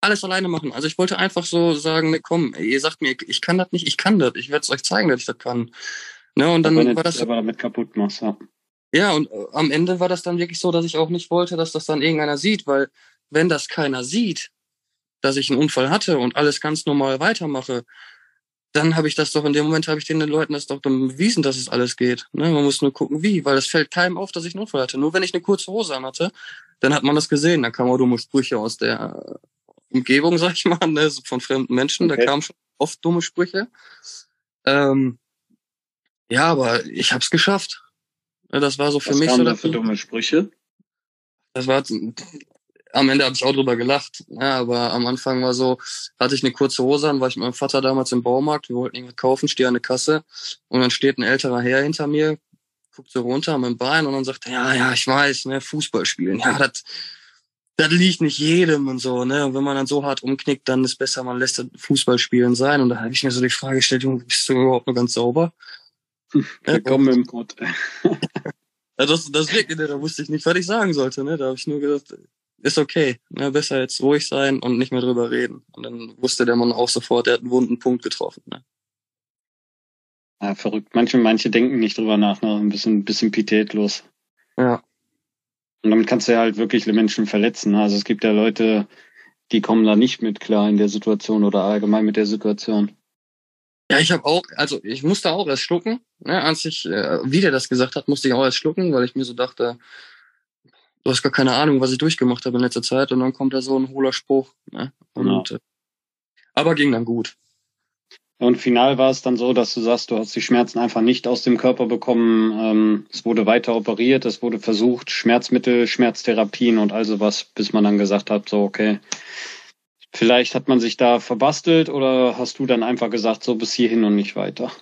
alles alleine machen. Also ich wollte einfach so sagen, ne, komm, ihr sagt mir, ich kann das nicht, ich kann das, ich werde es euch zeigen, dass ich das kann. Ne, und dann war das selber damit kaputt machst, ja. ja, und äh, am Ende war das dann wirklich so, dass ich auch nicht wollte, dass das dann irgendeiner sieht, weil wenn das keiner sieht, dass ich einen Unfall hatte und alles ganz normal weitermache, dann habe ich das doch in dem Moment habe ich den Leuten das doch dann bewiesen, dass es alles geht. Ne? Man muss nur gucken, wie, weil es fällt keinem auf, dass ich einen Unfall hatte. Nur wenn ich eine kurze Hose an hatte, dann hat man das gesehen. Da kamen auch dumme Sprüche aus der Umgebung, sag ich mal, ne? so von fremden Menschen. Okay. Da kamen schon oft dumme Sprüche. Ähm, ja, aber ich habe es geschafft. Das war so für Was mich so da das, für dumme Sprüche? das war am Ende habe ich auch drüber gelacht. Ja, aber am Anfang war so, hatte ich eine kurze Hose an, war ich mit meinem Vater damals im Baumarkt, wir wollten irgendwas kaufen, stehe an der Kasse und dann steht ein älterer Herr hinter mir, guckt so runter an mein Bein und dann sagt er, ja, ja, ich weiß, ne, Fußball spielen, ja, das das liegt nicht jedem und so, ne? Und wenn man dann so hart umknickt, dann ist besser, man lässt das Fußballspielen sein. Und da habe ich mir so die Frage gestellt, Junge, bist du überhaupt noch ganz sauber? Ja, Komm mit dem Gott. Ja, das, das wirklich, ne, da wusste ich nicht, was ich sagen sollte. Ne? Da habe ich nur gedacht, ist okay. Ne? Besser jetzt ruhig sein und nicht mehr drüber reden. Und dann wusste der Mann auch sofort, er hat einen wunden Punkt getroffen. Ne? Ja, verrückt. Manche, manche denken nicht drüber nach, ne? Ein bisschen, ein bisschen pietätlos. Ja. Und damit kannst du ja halt wirklich Menschen verletzen. Also es gibt ja Leute, die kommen da nicht mit klar in der Situation oder allgemein mit der Situation. Ja, ich habe auch, also ich musste auch erst schlucken. Ne? Als ich, äh, wie der das gesagt hat, musste ich auch erst schlucken, weil ich mir so dachte, du hast gar keine Ahnung, was ich durchgemacht habe in letzter Zeit. Und dann kommt da so ein hohler Spruch. Ne? Und, äh, aber ging dann gut. Und final war es dann so, dass du sagst, du hast die Schmerzen einfach nicht aus dem Körper bekommen. Ähm, es wurde weiter operiert, es wurde versucht, Schmerzmittel, Schmerztherapien und all sowas, bis man dann gesagt hat, so, okay, vielleicht hat man sich da verbastelt oder hast du dann einfach gesagt, so bis hierhin und nicht weiter?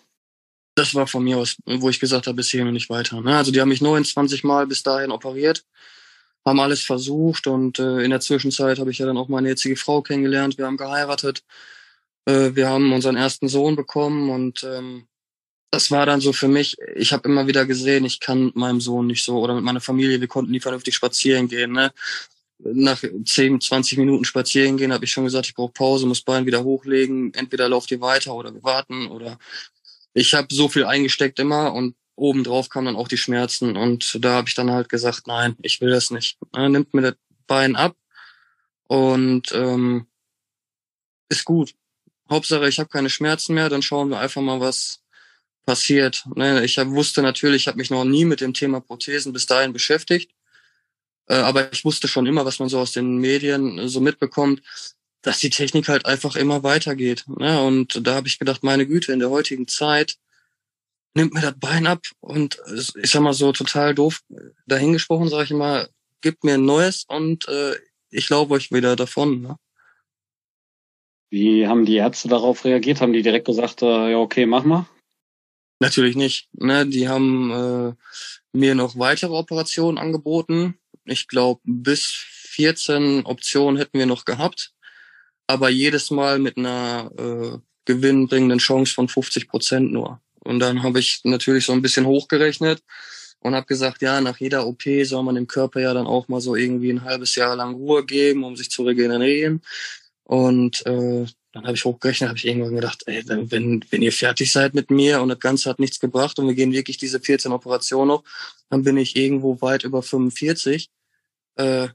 das war von mir aus, wo ich gesagt habe, bis hierhin und nicht weiter. Ne? Also die haben mich 29 Mal bis dahin operiert, haben alles versucht und äh, in der Zwischenzeit habe ich ja dann auch meine jetzige Frau kennengelernt. Wir haben geheiratet, äh, wir haben unseren ersten Sohn bekommen und ähm, das war dann so für mich, ich habe immer wieder gesehen, ich kann mit meinem Sohn nicht so oder mit meiner Familie, wir konnten nie vernünftig spazieren gehen. Ne? Nach 10, 20 Minuten spazieren gehen, habe ich schon gesagt, ich brauche Pause, muss Bein wieder hochlegen, entweder lauft ihr weiter oder wir warten oder ich habe so viel eingesteckt immer und obendrauf kamen dann auch die Schmerzen und da habe ich dann halt gesagt, nein, ich will das nicht. Er nimmt mir das Bein ab und ähm, ist gut. Hauptsache, ich habe keine Schmerzen mehr, dann schauen wir einfach mal, was passiert. Ne, ich wusste natürlich, ich habe mich noch nie mit dem Thema Prothesen bis dahin beschäftigt, äh, aber ich wusste schon immer, was man so aus den Medien äh, so mitbekommt, dass die Technik halt einfach immer weitergeht. Ne? Und da habe ich gedacht, meine Güte, in der heutigen Zeit nimmt mir das Bein ab und ich sag mal so total doof dahingesprochen, sage ich mal, gibt mir ein neues und äh, ich laufe euch wieder davon. Wie haben die Ärzte darauf reagiert? Haben die direkt gesagt, äh, ja okay, mach mal? Natürlich nicht. Ne? Die haben äh, mir noch weitere Operationen angeboten. Ich glaube, bis 14 Optionen hätten wir noch gehabt, aber jedes Mal mit einer äh, gewinnbringenden Chance von 50 Prozent nur. Und dann habe ich natürlich so ein bisschen hochgerechnet und habe gesagt, ja, nach jeder OP soll man dem Körper ja dann auch mal so irgendwie ein halbes Jahr lang Ruhe geben, um sich zu regenerieren. Und äh, dann habe ich hochgerechnet, habe ich irgendwann gedacht, ey, wenn, wenn ihr fertig seid mit mir und das Ganze hat nichts gebracht und wir gehen wirklich diese 14 Operationen noch, dann bin ich irgendwo weit über 45. Äh,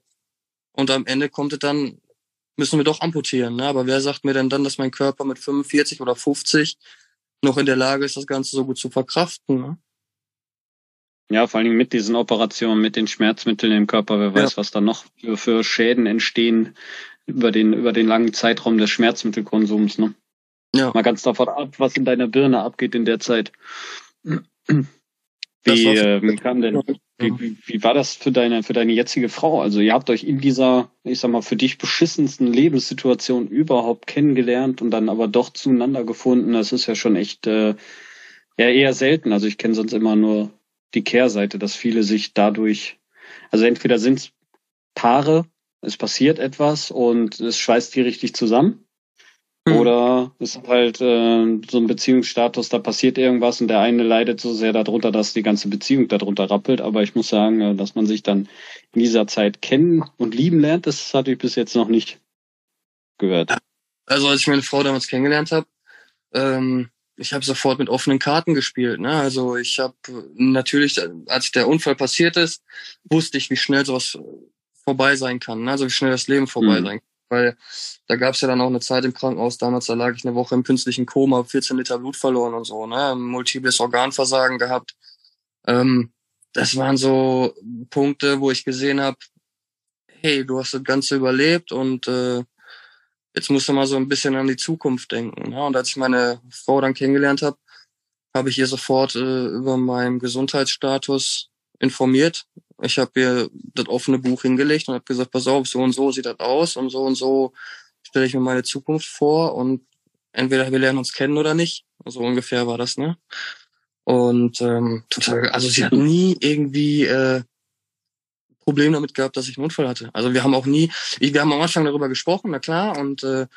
und am Ende kommt es dann, müssen wir doch amputieren. Ne? Aber wer sagt mir denn dann, dass mein Körper mit 45 oder 50 noch in der Lage ist, das Ganze so gut zu verkraften? Ne? Ja, vor allen Dingen mit diesen Operationen, mit den Schmerzmitteln im Körper, wer weiß, ja. was da noch für, für Schäden entstehen, über den, über den langen Zeitraum des Schmerzmittelkonsums, ne? Ja. Mal ganz davon ab, was in deiner Birne abgeht in der Zeit. Wie, äh, kam denn, wie, wie, wie war das für deine, für deine jetzige Frau? Also ihr habt euch in dieser, ich sag mal, für dich beschissensten Lebenssituation überhaupt kennengelernt und dann aber doch zueinander gefunden. Das ist ja schon echt äh, ja, eher selten. Also ich kenne sonst immer nur die Kehrseite, dass viele sich dadurch, also entweder sind es Paare, es passiert etwas und es schweißt die richtig zusammen. Mhm. Oder es ist halt äh, so ein Beziehungsstatus, da passiert irgendwas und der eine leidet so sehr darunter, dass die ganze Beziehung darunter rappelt. Aber ich muss sagen, äh, dass man sich dann in dieser Zeit kennen und lieben lernt, das hatte ich bis jetzt noch nicht gehört. Also als ich meine Frau damals kennengelernt habe, ähm, ich habe sofort mit offenen Karten gespielt. Ne? Also ich habe natürlich, als der Unfall passiert ist, wusste ich, wie schnell sowas vorbei sein kann. Ne? Also wie schnell das Leben vorbei mhm. sein kann. Weil da gab es ja dann auch eine Zeit im Krankenhaus, damals, da lag ich eine Woche im künstlichen Koma, 14 Liter Blut verloren und so, ne? Multiples Organversagen gehabt. Ähm, das waren so Punkte, wo ich gesehen habe, hey, du hast das Ganze überlebt und äh, jetzt musst du mal so ein bisschen an die Zukunft denken. Ne? Und als ich meine Frau dann kennengelernt habe, habe ich ihr sofort äh, über meinen Gesundheitsstatus informiert ich habe ihr das offene Buch hingelegt und habe gesagt, pass auf, so und so sieht das aus und so und so stelle ich mir meine Zukunft vor und entweder wir lernen uns kennen oder nicht. So ungefähr war das, ne? Und ähm, total, also sie hat nie irgendwie äh, Probleme damit gehabt, dass ich einen Unfall hatte. Also wir haben auch nie, ich, wir haben am Anfang darüber gesprochen, na klar, und äh,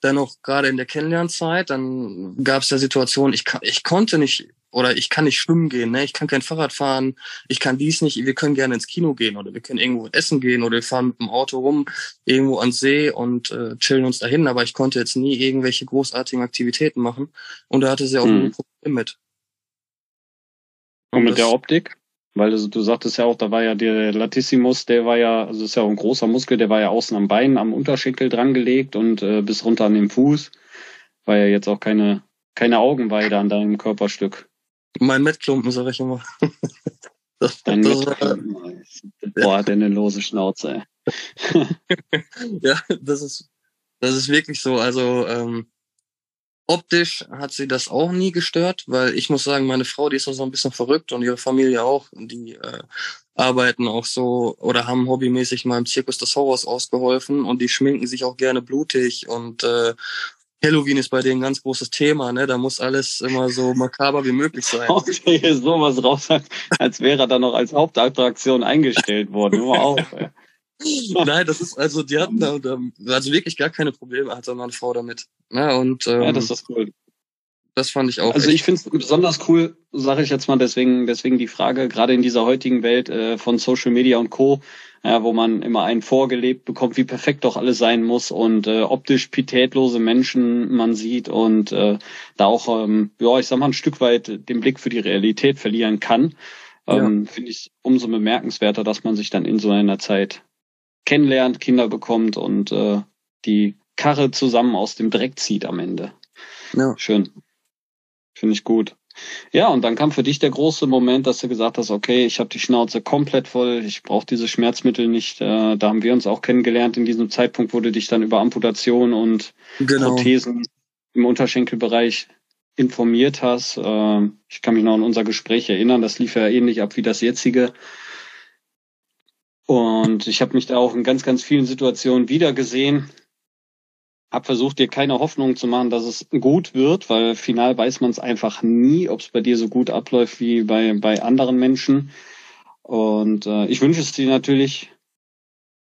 dann auch gerade in der Kennenlernzeit, dann gab es ja Situationen, ich, ich konnte nicht oder ich kann nicht schwimmen gehen, ne? ich kann kein Fahrrad fahren, ich kann dies nicht, wir können gerne ins Kino gehen oder wir können irgendwo essen gehen oder wir fahren mit dem Auto rum, irgendwo ans See und äh, chillen uns dahin, aber ich konnte jetzt nie irgendwelche großartigen Aktivitäten machen und da hatte sie auch hm. ein Problem mit. Und, und mit der Optik? Weil du, du sagtest ja auch, da war ja der Latissimus, der war ja, also ist ja auch ein großer Muskel, der war ja außen am Bein, am Unterschenkel dran gelegt und äh, bis runter an den Fuß. War ja jetzt auch keine, keine Augenweide an deinem Körperstück. Mein Mettklumpen, sag ich immer. das, Dein das. War, Boah, hat eine lose Schnauze, ey. ja, das ist, das ist wirklich so. Also, ähm, optisch hat sie das auch nie gestört, weil ich muss sagen, meine Frau, die ist auch so ein bisschen verrückt und ihre Familie auch. Die äh, arbeiten auch so oder haben hobbymäßig mal im Zirkus des Horrors ausgeholfen und die schminken sich auch gerne blutig und äh, Halloween ist bei denen ein ganz großes Thema, ne? Da muss alles immer so makaber wie möglich sein. Okay, hier sowas raus, als wäre er dann noch als Hauptattraktion eingestellt worden. Hör mal auf, ey. Nein, das ist, also die hatten da, da also wirklich gar keine Probleme, hatte meine Frau damit. Ne? Und ähm, Ja, das ist cool. Das fand ich auch. Also echt- ich finde es besonders cool, sage ich jetzt mal, deswegen, deswegen die Frage, gerade in dieser heutigen Welt äh, von Social Media und Co., ja, wo man immer einen vorgelebt bekommt, wie perfekt doch alles sein muss und äh, optisch pietätlose Menschen man sieht und äh, da auch, ähm, ja, ich sag mal, ein Stück weit den Blick für die Realität verlieren kann, ähm, finde ich umso bemerkenswerter, dass man sich dann in so einer Zeit kennenlernt, Kinder bekommt und äh, die Karre zusammen aus dem Dreck zieht am Ende. ja. Schön. Finde ich gut. Ja, und dann kam für dich der große Moment, dass du gesagt hast, okay, ich habe die Schnauze komplett voll, ich brauche diese Schmerzmittel nicht. Äh, da haben wir uns auch kennengelernt in diesem Zeitpunkt, wo du dich dann über Amputation und genau. Prothesen im Unterschenkelbereich informiert hast. Äh, ich kann mich noch an unser Gespräch erinnern, das lief ja ähnlich ab wie das jetzige. Und ich habe mich da auch in ganz, ganz vielen Situationen wiedergesehen. Hab versucht, dir keine Hoffnung zu machen, dass es gut wird, weil final weiß man es einfach nie, ob es bei dir so gut abläuft wie bei, bei anderen Menschen. Und äh, ich wünsche es dir natürlich,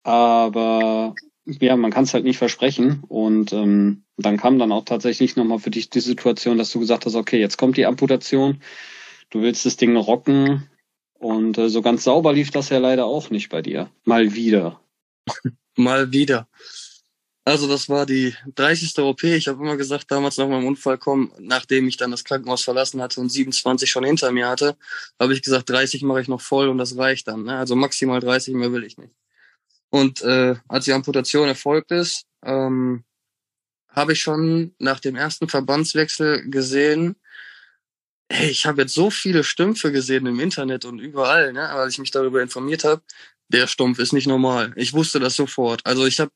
aber ja, man kann es halt nicht versprechen. Und ähm, dann kam dann auch tatsächlich nochmal für dich die Situation, dass du gesagt hast, okay, jetzt kommt die Amputation, du willst das Ding rocken. Und äh, so ganz sauber lief das ja leider auch nicht bei dir. Mal wieder. Mal wieder. Also das war die 30. OP. Ich habe immer gesagt, damals nach meinem Unfall kommen, nachdem ich dann das Krankenhaus verlassen hatte und 27 schon hinter mir hatte, habe ich gesagt, 30 mache ich noch voll und das reicht dann. Ne? Also maximal 30 mehr will ich nicht. Und äh, als die Amputation erfolgt ist, ähm, habe ich schon nach dem ersten Verbandswechsel gesehen, hey, ich habe jetzt so viele Stümpfe gesehen im Internet und überall, ne, als ich mich darüber informiert habe, der Stumpf ist nicht normal. Ich wusste das sofort. Also ich habe,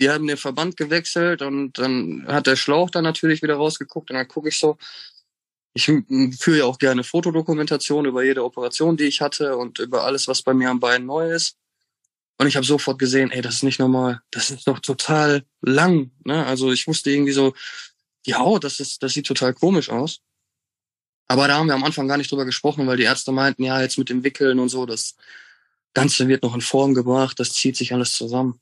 die haben den Verband gewechselt und dann hat der Schlauch dann natürlich wieder rausgeguckt und dann gucke ich so, ich führe ja auch gerne Fotodokumentation über jede Operation, die ich hatte und über alles, was bei mir am Bein neu ist. Und ich habe sofort gesehen, ey, das ist nicht normal. Das ist doch total lang. Ne? Also ich wusste irgendwie so, die Haut, das ist, das sieht total komisch aus. Aber da haben wir am Anfang gar nicht drüber gesprochen, weil die Ärzte meinten, ja, jetzt mit dem Wickeln und so, das Ganze wird noch in Form gebracht, das zieht sich alles zusammen.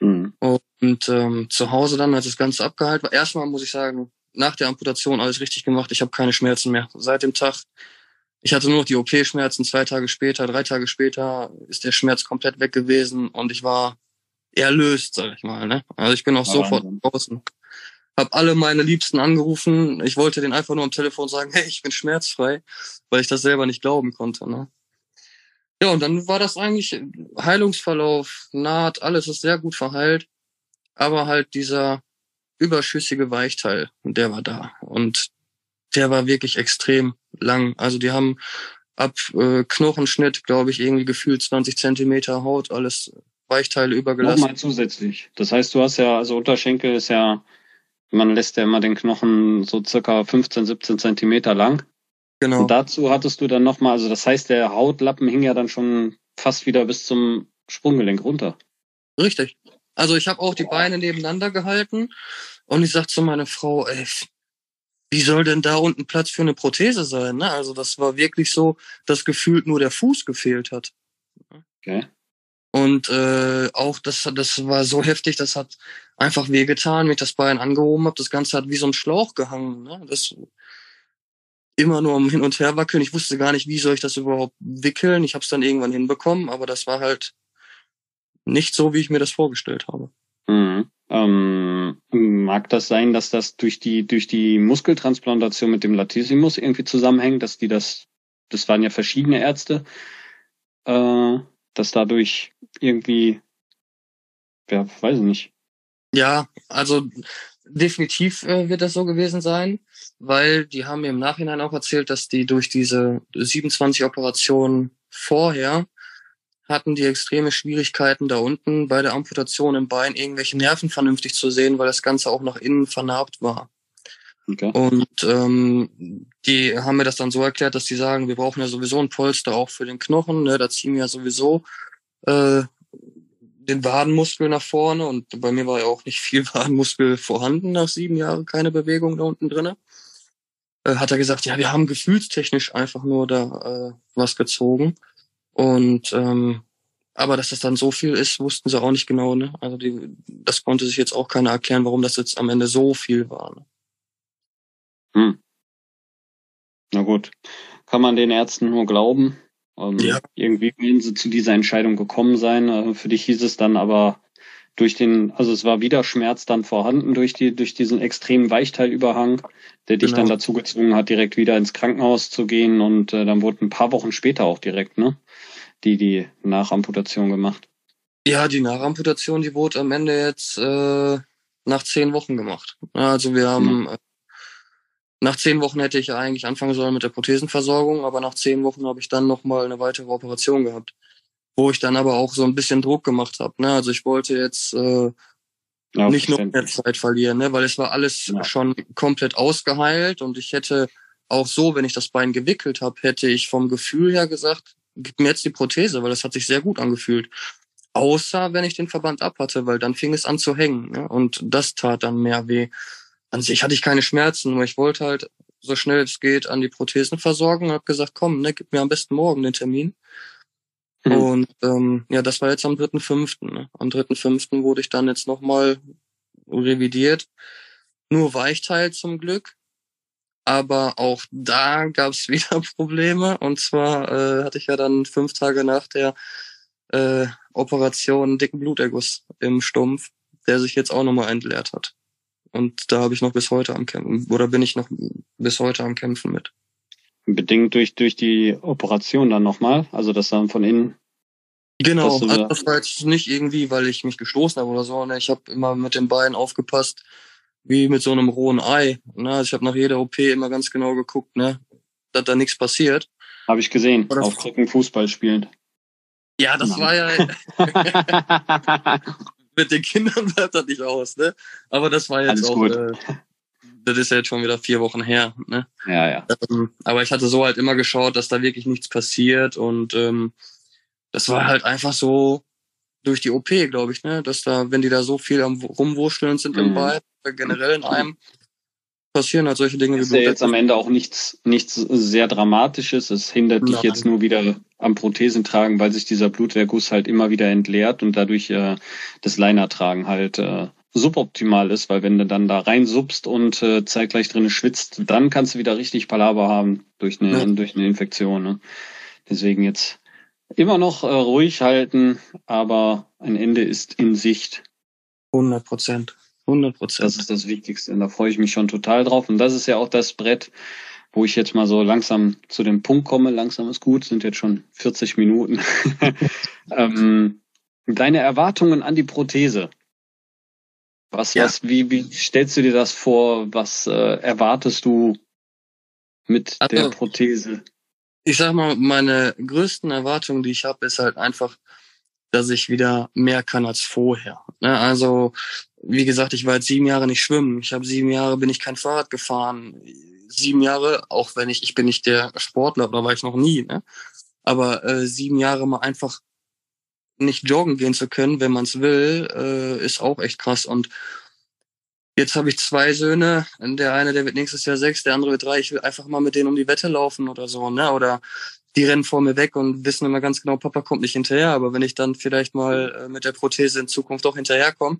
Mhm. Und ähm, zu Hause dann, als das Ganze abgeheilt war, erstmal muss ich sagen, nach der Amputation alles richtig gemacht. Ich habe keine Schmerzen mehr. Seit dem Tag, ich hatte nur noch die OP-Schmerzen. Zwei Tage später, drei Tage später ist der Schmerz komplett weg gewesen und ich war erlöst, sag ich mal. Ne? Also ich bin auch Ja, sofort Wahnsinn. draußen. Hab alle meine Liebsten angerufen. Ich wollte den einfach nur am Telefon sagen, hey, ich bin schmerzfrei, weil ich das selber nicht glauben konnte. Ne? Ja, und dann war das eigentlich Heilungsverlauf, Naht, alles ist sehr gut verheilt. Aber halt dieser überschüssige Weichteil, der war da. Und der war wirklich extrem lang. Also die haben ab äh, Knochenschnitt, glaube ich, irgendwie gefühlt 20 Zentimeter Haut, alles Weichteile übergelassen. Nochmal zusätzlich. Das heißt, du hast ja, also Unterschenkel ist ja, man lässt ja immer den Knochen so circa 15, 17 Zentimeter lang. Genau. Und dazu hattest du dann nochmal, also das heißt, der Hautlappen hing ja dann schon fast wieder bis zum Sprunggelenk runter. Richtig. Also ich habe auch die Beine nebeneinander gehalten und ich sag zu meiner Frau, ey, wie soll denn da unten Platz für eine Prothese sein? Ne? Also das war wirklich so, dass gefühlt nur der Fuß gefehlt hat. Okay. Und äh, auch das, das war so heftig, das hat einfach wehgetan, wenn ich das Bein angehoben habe. Das Ganze hat wie so ein Schlauch gehangen. Ne? Das immer nur am Hin und Her wackeln. Ich wusste gar nicht, wie soll ich das überhaupt wickeln. Ich habe es dann irgendwann hinbekommen, aber das war halt nicht so, wie ich mir das vorgestellt habe. Mhm. Ähm, mag das sein, dass das durch die, durch die Muskeltransplantation mit dem Latissimus irgendwie zusammenhängt, dass die das, das waren ja verschiedene Ärzte, äh, dass dadurch irgendwie, ja, weiß ich nicht. Ja, also definitiv äh, wird das so gewesen sein, weil die haben mir im Nachhinein auch erzählt, dass die durch diese 27 Operationen vorher hatten die extreme Schwierigkeiten da unten bei der Amputation im Bein irgendwelche Nerven vernünftig zu sehen, weil das Ganze auch nach innen vernarbt war. Okay. Und ähm, die haben mir das dann so erklärt, dass die sagen, wir brauchen ja sowieso ein Polster auch für den Knochen, ne? da ziehen wir ja sowieso äh, den Wadenmuskel nach vorne und bei mir war ja auch nicht viel Wadenmuskel vorhanden nach sieben Jahren, keine Bewegung da unten drinne. Äh, hat er gesagt, ja, wir haben gefühlstechnisch einfach nur da äh, was gezogen. Und ähm, aber dass das dann so viel ist, wussten sie auch nicht genau. Ne? Also die, das konnte sich jetzt auch keiner erklären, warum das jetzt am Ende so viel war. Ne? Hm. Na gut, kann man den Ärzten nur glauben. Ähm, ja. Irgendwie werden sie zu dieser Entscheidung gekommen sein. Äh, für dich hieß es dann aber durch den, also es war wieder Schmerz dann vorhanden durch die, durch diesen extremen Weichteilüberhang, der dich genau. dann dazu gezwungen hat, direkt wieder ins Krankenhaus zu gehen und äh, dann wurde ein paar Wochen später auch direkt, ne, die, die Nachamputation gemacht. Ja, die Nachamputation, die wurde am Ende jetzt äh, nach zehn Wochen gemacht. Also wir haben mhm. Nach zehn Wochen hätte ich eigentlich anfangen sollen mit der Prothesenversorgung, aber nach zehn Wochen habe ich dann nochmal eine weitere Operation gehabt, wo ich dann aber auch so ein bisschen Druck gemacht habe. Ne? Also ich wollte jetzt äh, ja, nicht noch mehr Zeit verlieren, ne? weil es war alles ja. schon komplett ausgeheilt und ich hätte auch so, wenn ich das Bein gewickelt habe, hätte ich vom Gefühl her gesagt, gib mir jetzt die Prothese, weil das hat sich sehr gut angefühlt. Außer wenn ich den Verband ab hatte, weil dann fing es an zu hängen ne? und das tat dann mehr weh an sich hatte ich keine Schmerzen, nur ich wollte halt so schnell es geht an die Prothesen versorgen und habe gesagt, komm, ne, gib mir am besten morgen den Termin. Mhm. Und ähm, ja, das war jetzt am 3.5. Ne? Am 3.5. wurde ich dann jetzt nochmal revidiert. Nur Weichteil zum Glück. Aber auch da gab es wieder Probleme. Und zwar äh, hatte ich ja dann fünf Tage nach der äh, Operation dicken Bluterguss im Stumpf, der sich jetzt auch nochmal entleert hat. Und da habe ich noch bis heute am Kämpfen, oder bin ich noch bis heute am Kämpfen mit. Bedingt durch, durch die Operation dann nochmal, also das dann von innen. Genau, also das war jetzt nicht irgendwie, weil ich mich gestoßen habe oder so. Ne? Ich habe immer mit den Beinen aufgepasst, wie mit so einem rohen Ei. Ne? Also ich habe nach jeder OP immer ganz genau geguckt, ne? dass da nichts passiert. Habe ich gesehen, oder auf Drücken Fußball spielend. Ja, das genau. war ja. mit den Kindern bleibt das nicht aus, ne? Aber das war jetzt Alles auch, äh, das ist ja jetzt schon wieder vier Wochen her, ne? Ja, ja. Ähm, aber ich hatte so halt immer geschaut, dass da wirklich nichts passiert und ähm, das war halt einfach so durch die OP, glaube ich, ne? Dass da, wenn die da so viel am rumwurschteln sind mhm. im Bein, generell in einem, passieren halt solche Dinge. Ist ja jetzt am Ende auch nichts, nichts sehr Dramatisches. Es hindert Nein. dich jetzt nur wieder am Prothesen tragen, weil sich dieser Blutverguss halt immer wieder entleert und dadurch äh, das Liner-Tragen halt äh, suboptimal ist, weil wenn du dann da reinsubst und äh, zeitgleich drin schwitzt, dann kannst du wieder richtig Palaver haben durch eine, ja. durch eine Infektion. Ne? Deswegen jetzt immer noch äh, ruhig halten, aber ein Ende ist in Sicht. 100 Prozent. 100 Prozent. Das ist das Wichtigste. Und da freue ich mich schon total drauf. Und das ist ja auch das Brett, wo ich jetzt mal so langsam zu dem Punkt komme. Langsam ist gut, sind jetzt schon 40 Minuten. ähm, deine Erwartungen an die Prothese. Was, ja. was, wie, wie stellst du dir das vor? Was äh, erwartest du mit also, der Prothese? Ich sag mal, meine größten Erwartungen, die ich habe, ist halt einfach, dass ich wieder mehr kann als vorher. Ne? Also wie gesagt, ich war jetzt sieben Jahre nicht schwimmen. Ich habe sieben Jahre bin ich kein Fahrrad gefahren. Sieben Jahre, auch wenn ich, ich bin nicht der Sportler, da war ich noch nie, ne? Aber äh, sieben Jahre mal einfach nicht joggen gehen zu können, wenn man es will, äh, ist auch echt krass. Und jetzt habe ich zwei Söhne. Der eine, der wird nächstes Jahr sechs, der andere wird drei. Ich will einfach mal mit denen um die Wette laufen oder so, ne? Oder die rennen vor mir weg und wissen immer ganz genau, Papa kommt nicht hinterher. Aber wenn ich dann vielleicht mal äh, mit der Prothese in Zukunft auch hinterherkomme,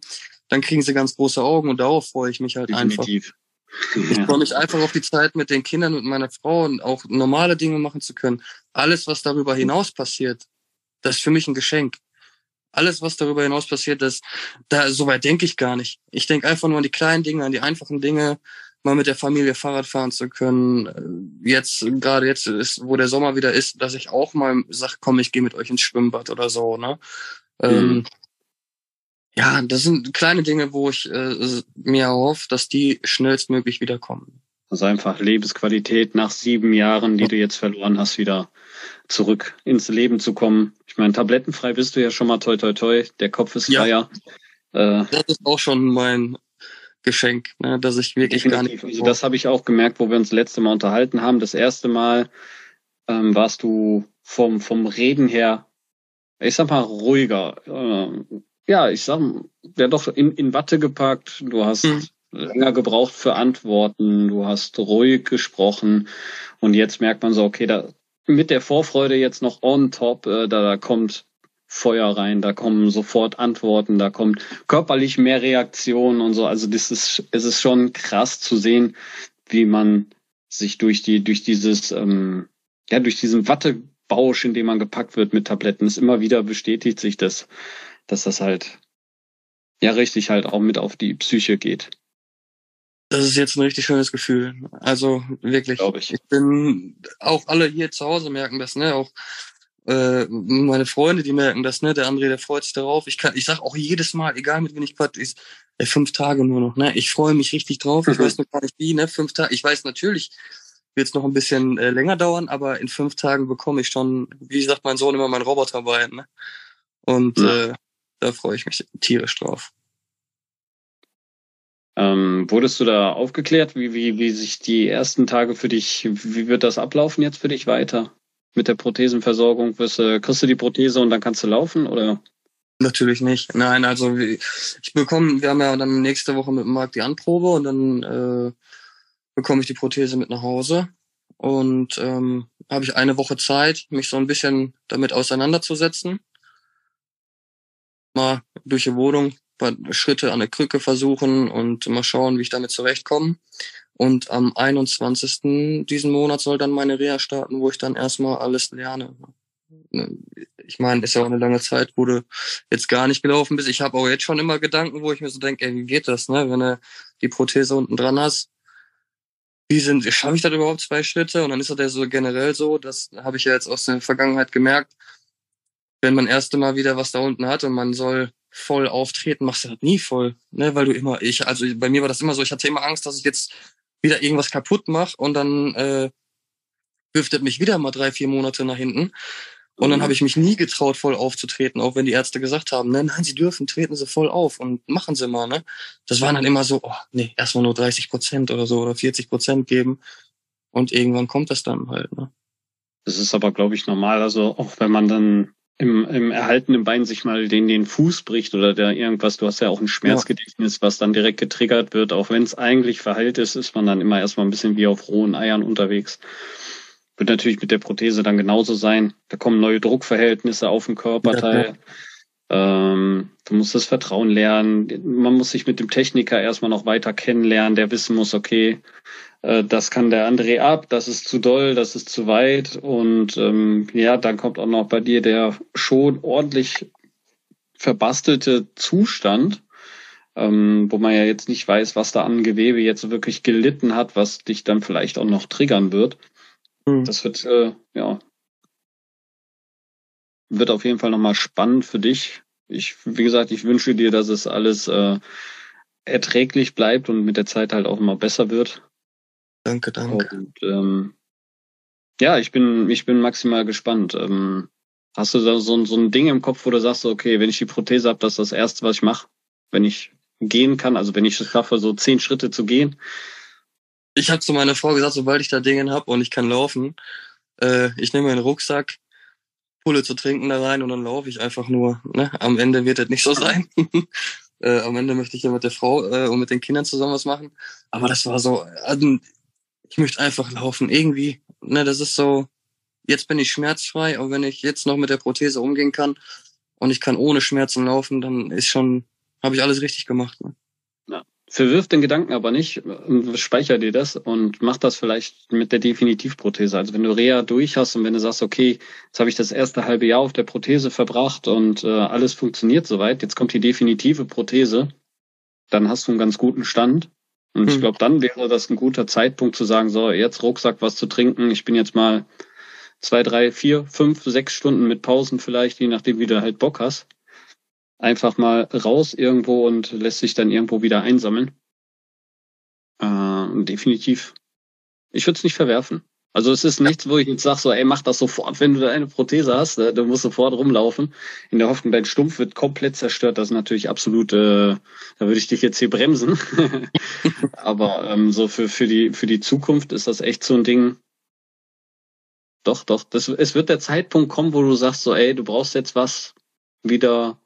dann kriegen sie ganz große Augen und darauf freue ich mich halt Definitiv. einfach. Ich freue mich einfach auf die Zeit mit den Kindern und meiner Frau und auch normale Dinge machen zu können. Alles, was darüber hinaus passiert, das ist für mich ein Geschenk. Alles, was darüber hinaus passiert, das, da, soweit denke ich gar nicht. Ich denke einfach nur an die kleinen Dinge, an die einfachen Dinge, mal mit der Familie Fahrrad fahren zu können. Jetzt, gerade jetzt ist, wo der Sommer wieder ist, dass ich auch mal sag, komm, ich gehe mit euch ins Schwimmbad oder so, ne? Mhm. Ähm, ja, das sind kleine Dinge, wo ich äh, mir erhoffe, dass die schnellstmöglich wiederkommen. Also einfach Lebensqualität nach sieben Jahren, die du jetzt verloren hast, wieder zurück ins Leben zu kommen. Ich meine, tablettenfrei bist du ja schon mal toi toi toi, der Kopf ist freier. Ja. Äh, das ist auch schon mein Geschenk, ne, dass ich wirklich gar nicht. Also das habe ich auch gemerkt, wo wir uns das letzte Mal unterhalten haben. Das erste Mal ähm, warst du vom, vom Reden her, ich sag mal, ruhiger. Äh, ja, ich sag, ja doch in, in Watte gepackt. Du hast hm. länger gebraucht für Antworten. Du hast ruhig gesprochen. Und jetzt merkt man so, okay, da mit der Vorfreude jetzt noch on top, äh, da, da kommt Feuer rein, da kommen sofort Antworten, da kommt körperlich mehr Reaktionen und so. Also das ist, es ist schon krass zu sehen, wie man sich durch die, durch dieses, ähm, ja, durch diesen Wattebausch, in dem man gepackt wird mit Tabletten, ist immer wieder bestätigt sich das, dass das halt, ja, richtig halt auch mit auf die Psyche geht. Das ist jetzt ein richtig schönes Gefühl. Also wirklich. Glaube ich. Ich bin, auch alle hier zu Hause merken das, ne? Auch äh, meine Freunde, die merken das, ne? Der André, der freut sich darauf. Ich kann, ich sag auch jedes Mal, egal mit wem ich quatsch, ist ey, fünf Tage nur noch, ne? Ich freue mich richtig drauf. Ich mhm. weiß noch gar nicht wie, ne? Fünf Tage. Ich weiß natürlich, wird es noch ein bisschen äh, länger dauern, aber in fünf Tagen bekomme ich schon, wie sagt mein Sohn immer, mein Roboter bei, ne? Und mhm. äh, da freue ich mich tierisch drauf. Ähm, wurdest du da aufgeklärt, wie, wie, wie sich die ersten Tage für dich, wie wird das ablaufen jetzt für dich weiter? mit der Prothesenversorgung? Wirst, äh, kriegst du die Prothese und dann kannst du laufen oder? Natürlich nicht. Nein, also ich bekomme, wir haben ja dann nächste Woche mit dem Markt die Anprobe und dann äh, bekomme ich die Prothese mit nach Hause und ähm, habe ich eine Woche Zeit, mich so ein bisschen damit auseinanderzusetzen. Mal durch die Wohnung, paar Schritte an der Krücke versuchen und mal schauen, wie ich damit zurechtkomme. Und am 21. diesen Monat soll dann meine Reha starten, wo ich dann erstmal alles lerne. Ich meine, ist ja auch eine lange Zeit, wo du jetzt gar nicht gelaufen bist. Ich habe auch jetzt schon immer Gedanken, wo ich mir so denke, ey, wie geht das, ne? Wenn du die Prothese unten dran hast, wie sind, schaffe ich das überhaupt zwei Schritte? Und dann ist das ja so generell so, das habe ich ja jetzt aus der Vergangenheit gemerkt, wenn man erst Mal wieder was da unten hat und man soll voll auftreten, machst du das nie voll, ne? Weil du immer, ich, also bei mir war das immer so, ich hatte immer Angst, dass ich jetzt wieder irgendwas kaputt mache und dann äh, er mich wieder mal drei, vier Monate nach hinten. Und dann mhm. habe ich mich nie getraut, voll aufzutreten, auch wenn die Ärzte gesagt haben, ne, nein, sie dürfen, treten sie voll auf und machen sie mal, ne? Das waren dann immer so, oh, nee, erstmal nur 30 Prozent oder so oder 40 Prozent geben. Und irgendwann kommt das dann halt, ne? Das ist aber, glaube ich, normal. Also auch wenn man dann im, im erhaltenen Bein sich mal den, den Fuß bricht oder der irgendwas, du hast ja auch ein Schmerzgedächtnis, was dann direkt getriggert wird, auch wenn es eigentlich verheilt ist, ist man dann immer erstmal ein bisschen wie auf rohen Eiern unterwegs. Wird natürlich mit der Prothese dann genauso sein. Da kommen neue Druckverhältnisse auf den Körperteil. Ja, ähm, du musst das Vertrauen lernen. Man muss sich mit dem Techniker erstmal noch weiter kennenlernen, der wissen muss, okay, das kann der André ab, das ist zu doll, das ist zu weit. Und ähm, ja, dann kommt auch noch bei dir der schon ordentlich verbastelte Zustand, ähm, wo man ja jetzt nicht weiß, was da an Gewebe jetzt wirklich gelitten hat, was dich dann vielleicht auch noch triggern wird. Mhm. Das wird, äh, ja, wird auf jeden Fall nochmal spannend für dich. Ich, wie gesagt, ich wünsche dir, dass es alles äh, erträglich bleibt und mit der Zeit halt auch immer besser wird. Danke, danke. Und, ähm, ja, ich bin, ich bin maximal gespannt. Ähm, hast du da so, so ein Ding im Kopf, wo du sagst, okay, wenn ich die Prothese habe, das ist das Erste, was ich mache, wenn ich gehen kann, also wenn ich es schaffe, so zehn Schritte zu gehen? Ich habe zu meiner Frau gesagt, sobald ich da Dinge habe und ich kann laufen, äh, ich nehme meinen Rucksack, Pulle zu trinken da rein und dann laufe ich einfach nur. Ne? Am Ende wird das nicht so sein. äh, am Ende möchte ich ja mit der Frau äh, und mit den Kindern zusammen was machen. Aber das war so, also, ich möchte einfach laufen, irgendwie. Ne, das ist so, jetzt bin ich schmerzfrei, aber wenn ich jetzt noch mit der Prothese umgehen kann und ich kann ohne Schmerzen laufen, dann ist schon, habe ich alles richtig gemacht. Ne? Verwirf den Gedanken aber nicht, speicher dir das und mach das vielleicht mit der Definitivprothese. Also wenn du Reha durch hast und wenn du sagst, okay, jetzt habe ich das erste halbe Jahr auf der Prothese verbracht und äh, alles funktioniert soweit, jetzt kommt die definitive Prothese, dann hast du einen ganz guten Stand und hm. ich glaube, dann wäre das ein guter Zeitpunkt zu sagen, so, jetzt Rucksack, was zu trinken. Ich bin jetzt mal zwei, drei, vier, fünf, sechs Stunden mit Pausen vielleicht, je nachdem, wie du halt Bock hast. Einfach mal raus irgendwo und lässt sich dann irgendwo wieder einsammeln. Äh, definitiv. Ich würde es nicht verwerfen. Also es ist nichts, wo ich jetzt sage, so, ey, mach das sofort, wenn du eine Prothese hast, ne? du musst sofort rumlaufen. In der Hoffnung, dein Stumpf wird komplett zerstört. Das ist natürlich absolut, äh, da würde ich dich jetzt hier bremsen. Aber ähm, so für, für, die, für die Zukunft ist das echt so ein Ding. Doch, doch. Das, es wird der Zeitpunkt kommen, wo du sagst, so, ey, du brauchst jetzt was wieder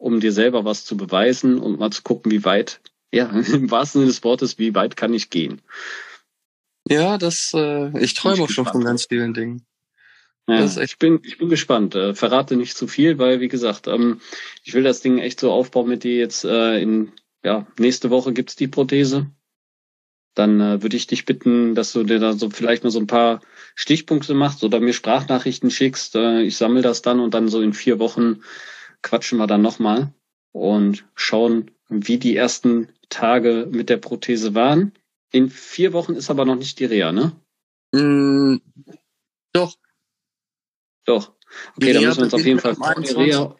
um dir selber was zu beweisen und mal zu gucken, wie weit, ja, im wahrsten Sinne des Wortes, wie weit kann ich gehen. Ja, das, äh, ich träume auch schon von ganz vielen Dingen. Ja, ich bin, ich bin gespannt. Äh, verrate nicht zu viel, weil wie gesagt, ähm, ich will das Ding echt so aufbauen mit dir jetzt äh, in ja nächste Woche gibt's die Prothese. Dann äh, würde ich dich bitten, dass du dir da so vielleicht mal so ein paar Stichpunkte machst oder mir Sprachnachrichten schickst. Äh, ich sammle das dann und dann so in vier Wochen quatschen wir dann nochmal und schauen, wie die ersten Tage mit der Prothese waren. In vier Wochen ist aber noch nicht die Reha, ne? Mm, doch. Doch. Okay, dann müssen wir uns auf jeden Fall vor die Reha.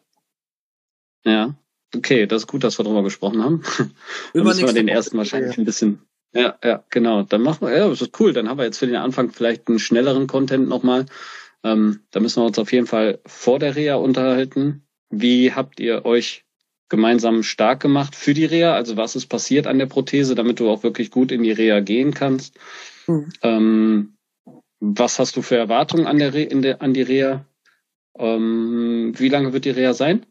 Ja. Okay, das ist gut, dass wir darüber gesprochen haben. dann müssen wir den ersten wahrscheinlich ein bisschen. Ja, ja, genau. Dann machen wir, ja, das ist cool. Dann haben wir jetzt für den Anfang vielleicht einen schnelleren Content nochmal. Ähm, da müssen wir uns auf jeden Fall vor der Reha unterhalten. Wie habt ihr euch gemeinsam stark gemacht für die Reha? Also was ist passiert an der Prothese, damit du auch wirklich gut in die Reha gehen kannst? Mhm. Ähm, was hast du für Erwartungen an, der Re in der, an die Reha? Ähm, wie lange wird die Reha sein?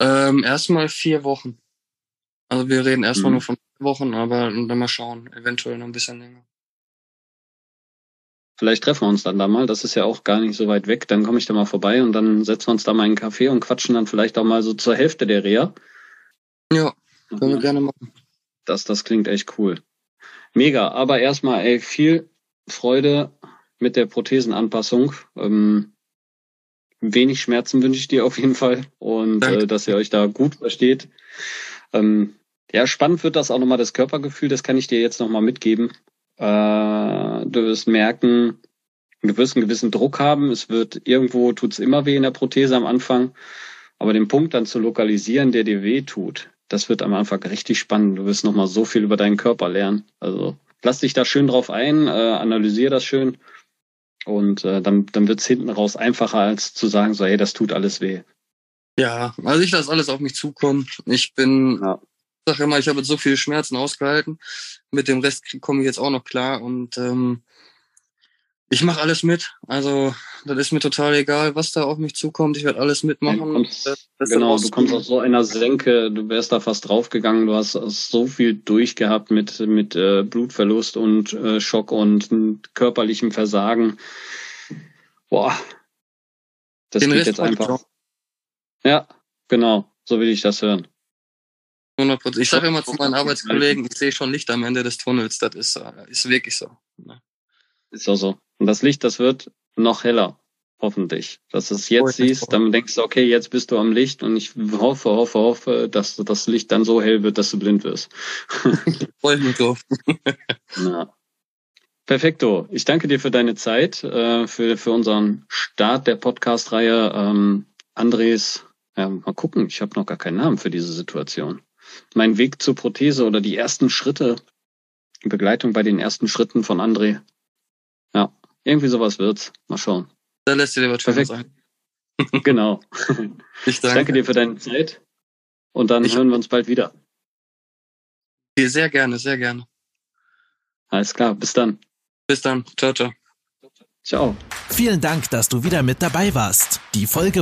Ähm, erstmal vier Wochen. Also wir reden erstmal mhm. nur von vier Wochen, aber dann mal schauen, eventuell noch ein bisschen länger. Vielleicht treffen wir uns dann da mal. Das ist ja auch gar nicht so weit weg. Dann komme ich da mal vorbei und dann setzen wir uns da mal in einen Café und quatschen dann vielleicht auch mal so zur Hälfte der Reha. Ja, können wir gerne machen. Das, das klingt echt cool. Mega. Aber erstmal, ey, viel Freude mit der Prothesenanpassung. Ähm, wenig Schmerzen wünsche ich dir auf jeden Fall und äh, dass ihr euch da gut versteht. Ähm, ja, spannend wird das auch nochmal das Körpergefühl, das kann ich dir jetzt nochmal mitgeben. Äh, du wirst merken, du wirst einen gewissen Druck haben. Es wird irgendwo tut's immer weh in der Prothese am Anfang. Aber den Punkt dann zu lokalisieren, der dir weh tut, das wird am Anfang richtig spannend. Du wirst nochmal so viel über deinen Körper lernen. Also lass dich da schön drauf ein, äh, analysier das schön. Und äh, dann, dann wird's hinten raus einfacher, als zu sagen, so, hey, das tut alles weh. Ja, also ich lasse alles auf mich zukommen. Ich bin ja sage immer, ich habe jetzt so viele Schmerzen ausgehalten. Mit dem Rest komme ich jetzt auch noch klar und ähm, ich mache alles mit. Also das ist mir total egal, was da auf mich zukommt. Ich werde alles mitmachen. Ja, kommst, genau, du kommst aus so einer Senke, du wärst da fast draufgegangen. Du hast so viel durchgehabt mit mit äh, Blutverlust und äh, Schock und körperlichem Versagen. Boah, das Den geht Rest jetzt einfach. Ja, genau, so will ich das hören. 100 Ich sage immer zu meinen Arbeitskollegen, ich sehe schon Licht am Ende des Tunnels. Das ist, äh, ist wirklich so. Ne? Ist auch so. Und das Licht, das wird noch heller. Hoffentlich. Dass du es jetzt siehst, dann denkst du, okay, jetzt bist du am Licht und ich hoffe, hoffe, hoffe, dass das Licht dann so hell wird, dass du blind wirst. Freue ich mich drauf. Na. Perfekto. Ich danke dir für deine Zeit, äh, für, für unseren Start der Podcast-Reihe. Ähm, Andres, ja, mal gucken, ich habe noch gar keinen Namen für diese Situation mein Weg zur Prothese oder die ersten Schritte, die Begleitung bei den ersten Schritten von André. Ja, irgendwie sowas wird's. Mal schauen. Da lässt dir was Perfekt. sein. genau. Ich danke. ich danke. dir für deine Zeit und dann ich hören wir uns bald wieder. Sehr gerne, sehr gerne. Alles klar, bis dann. Bis dann. Ciao, ciao. Ciao. Vielen Dank, dass du wieder mit dabei warst. Die Folge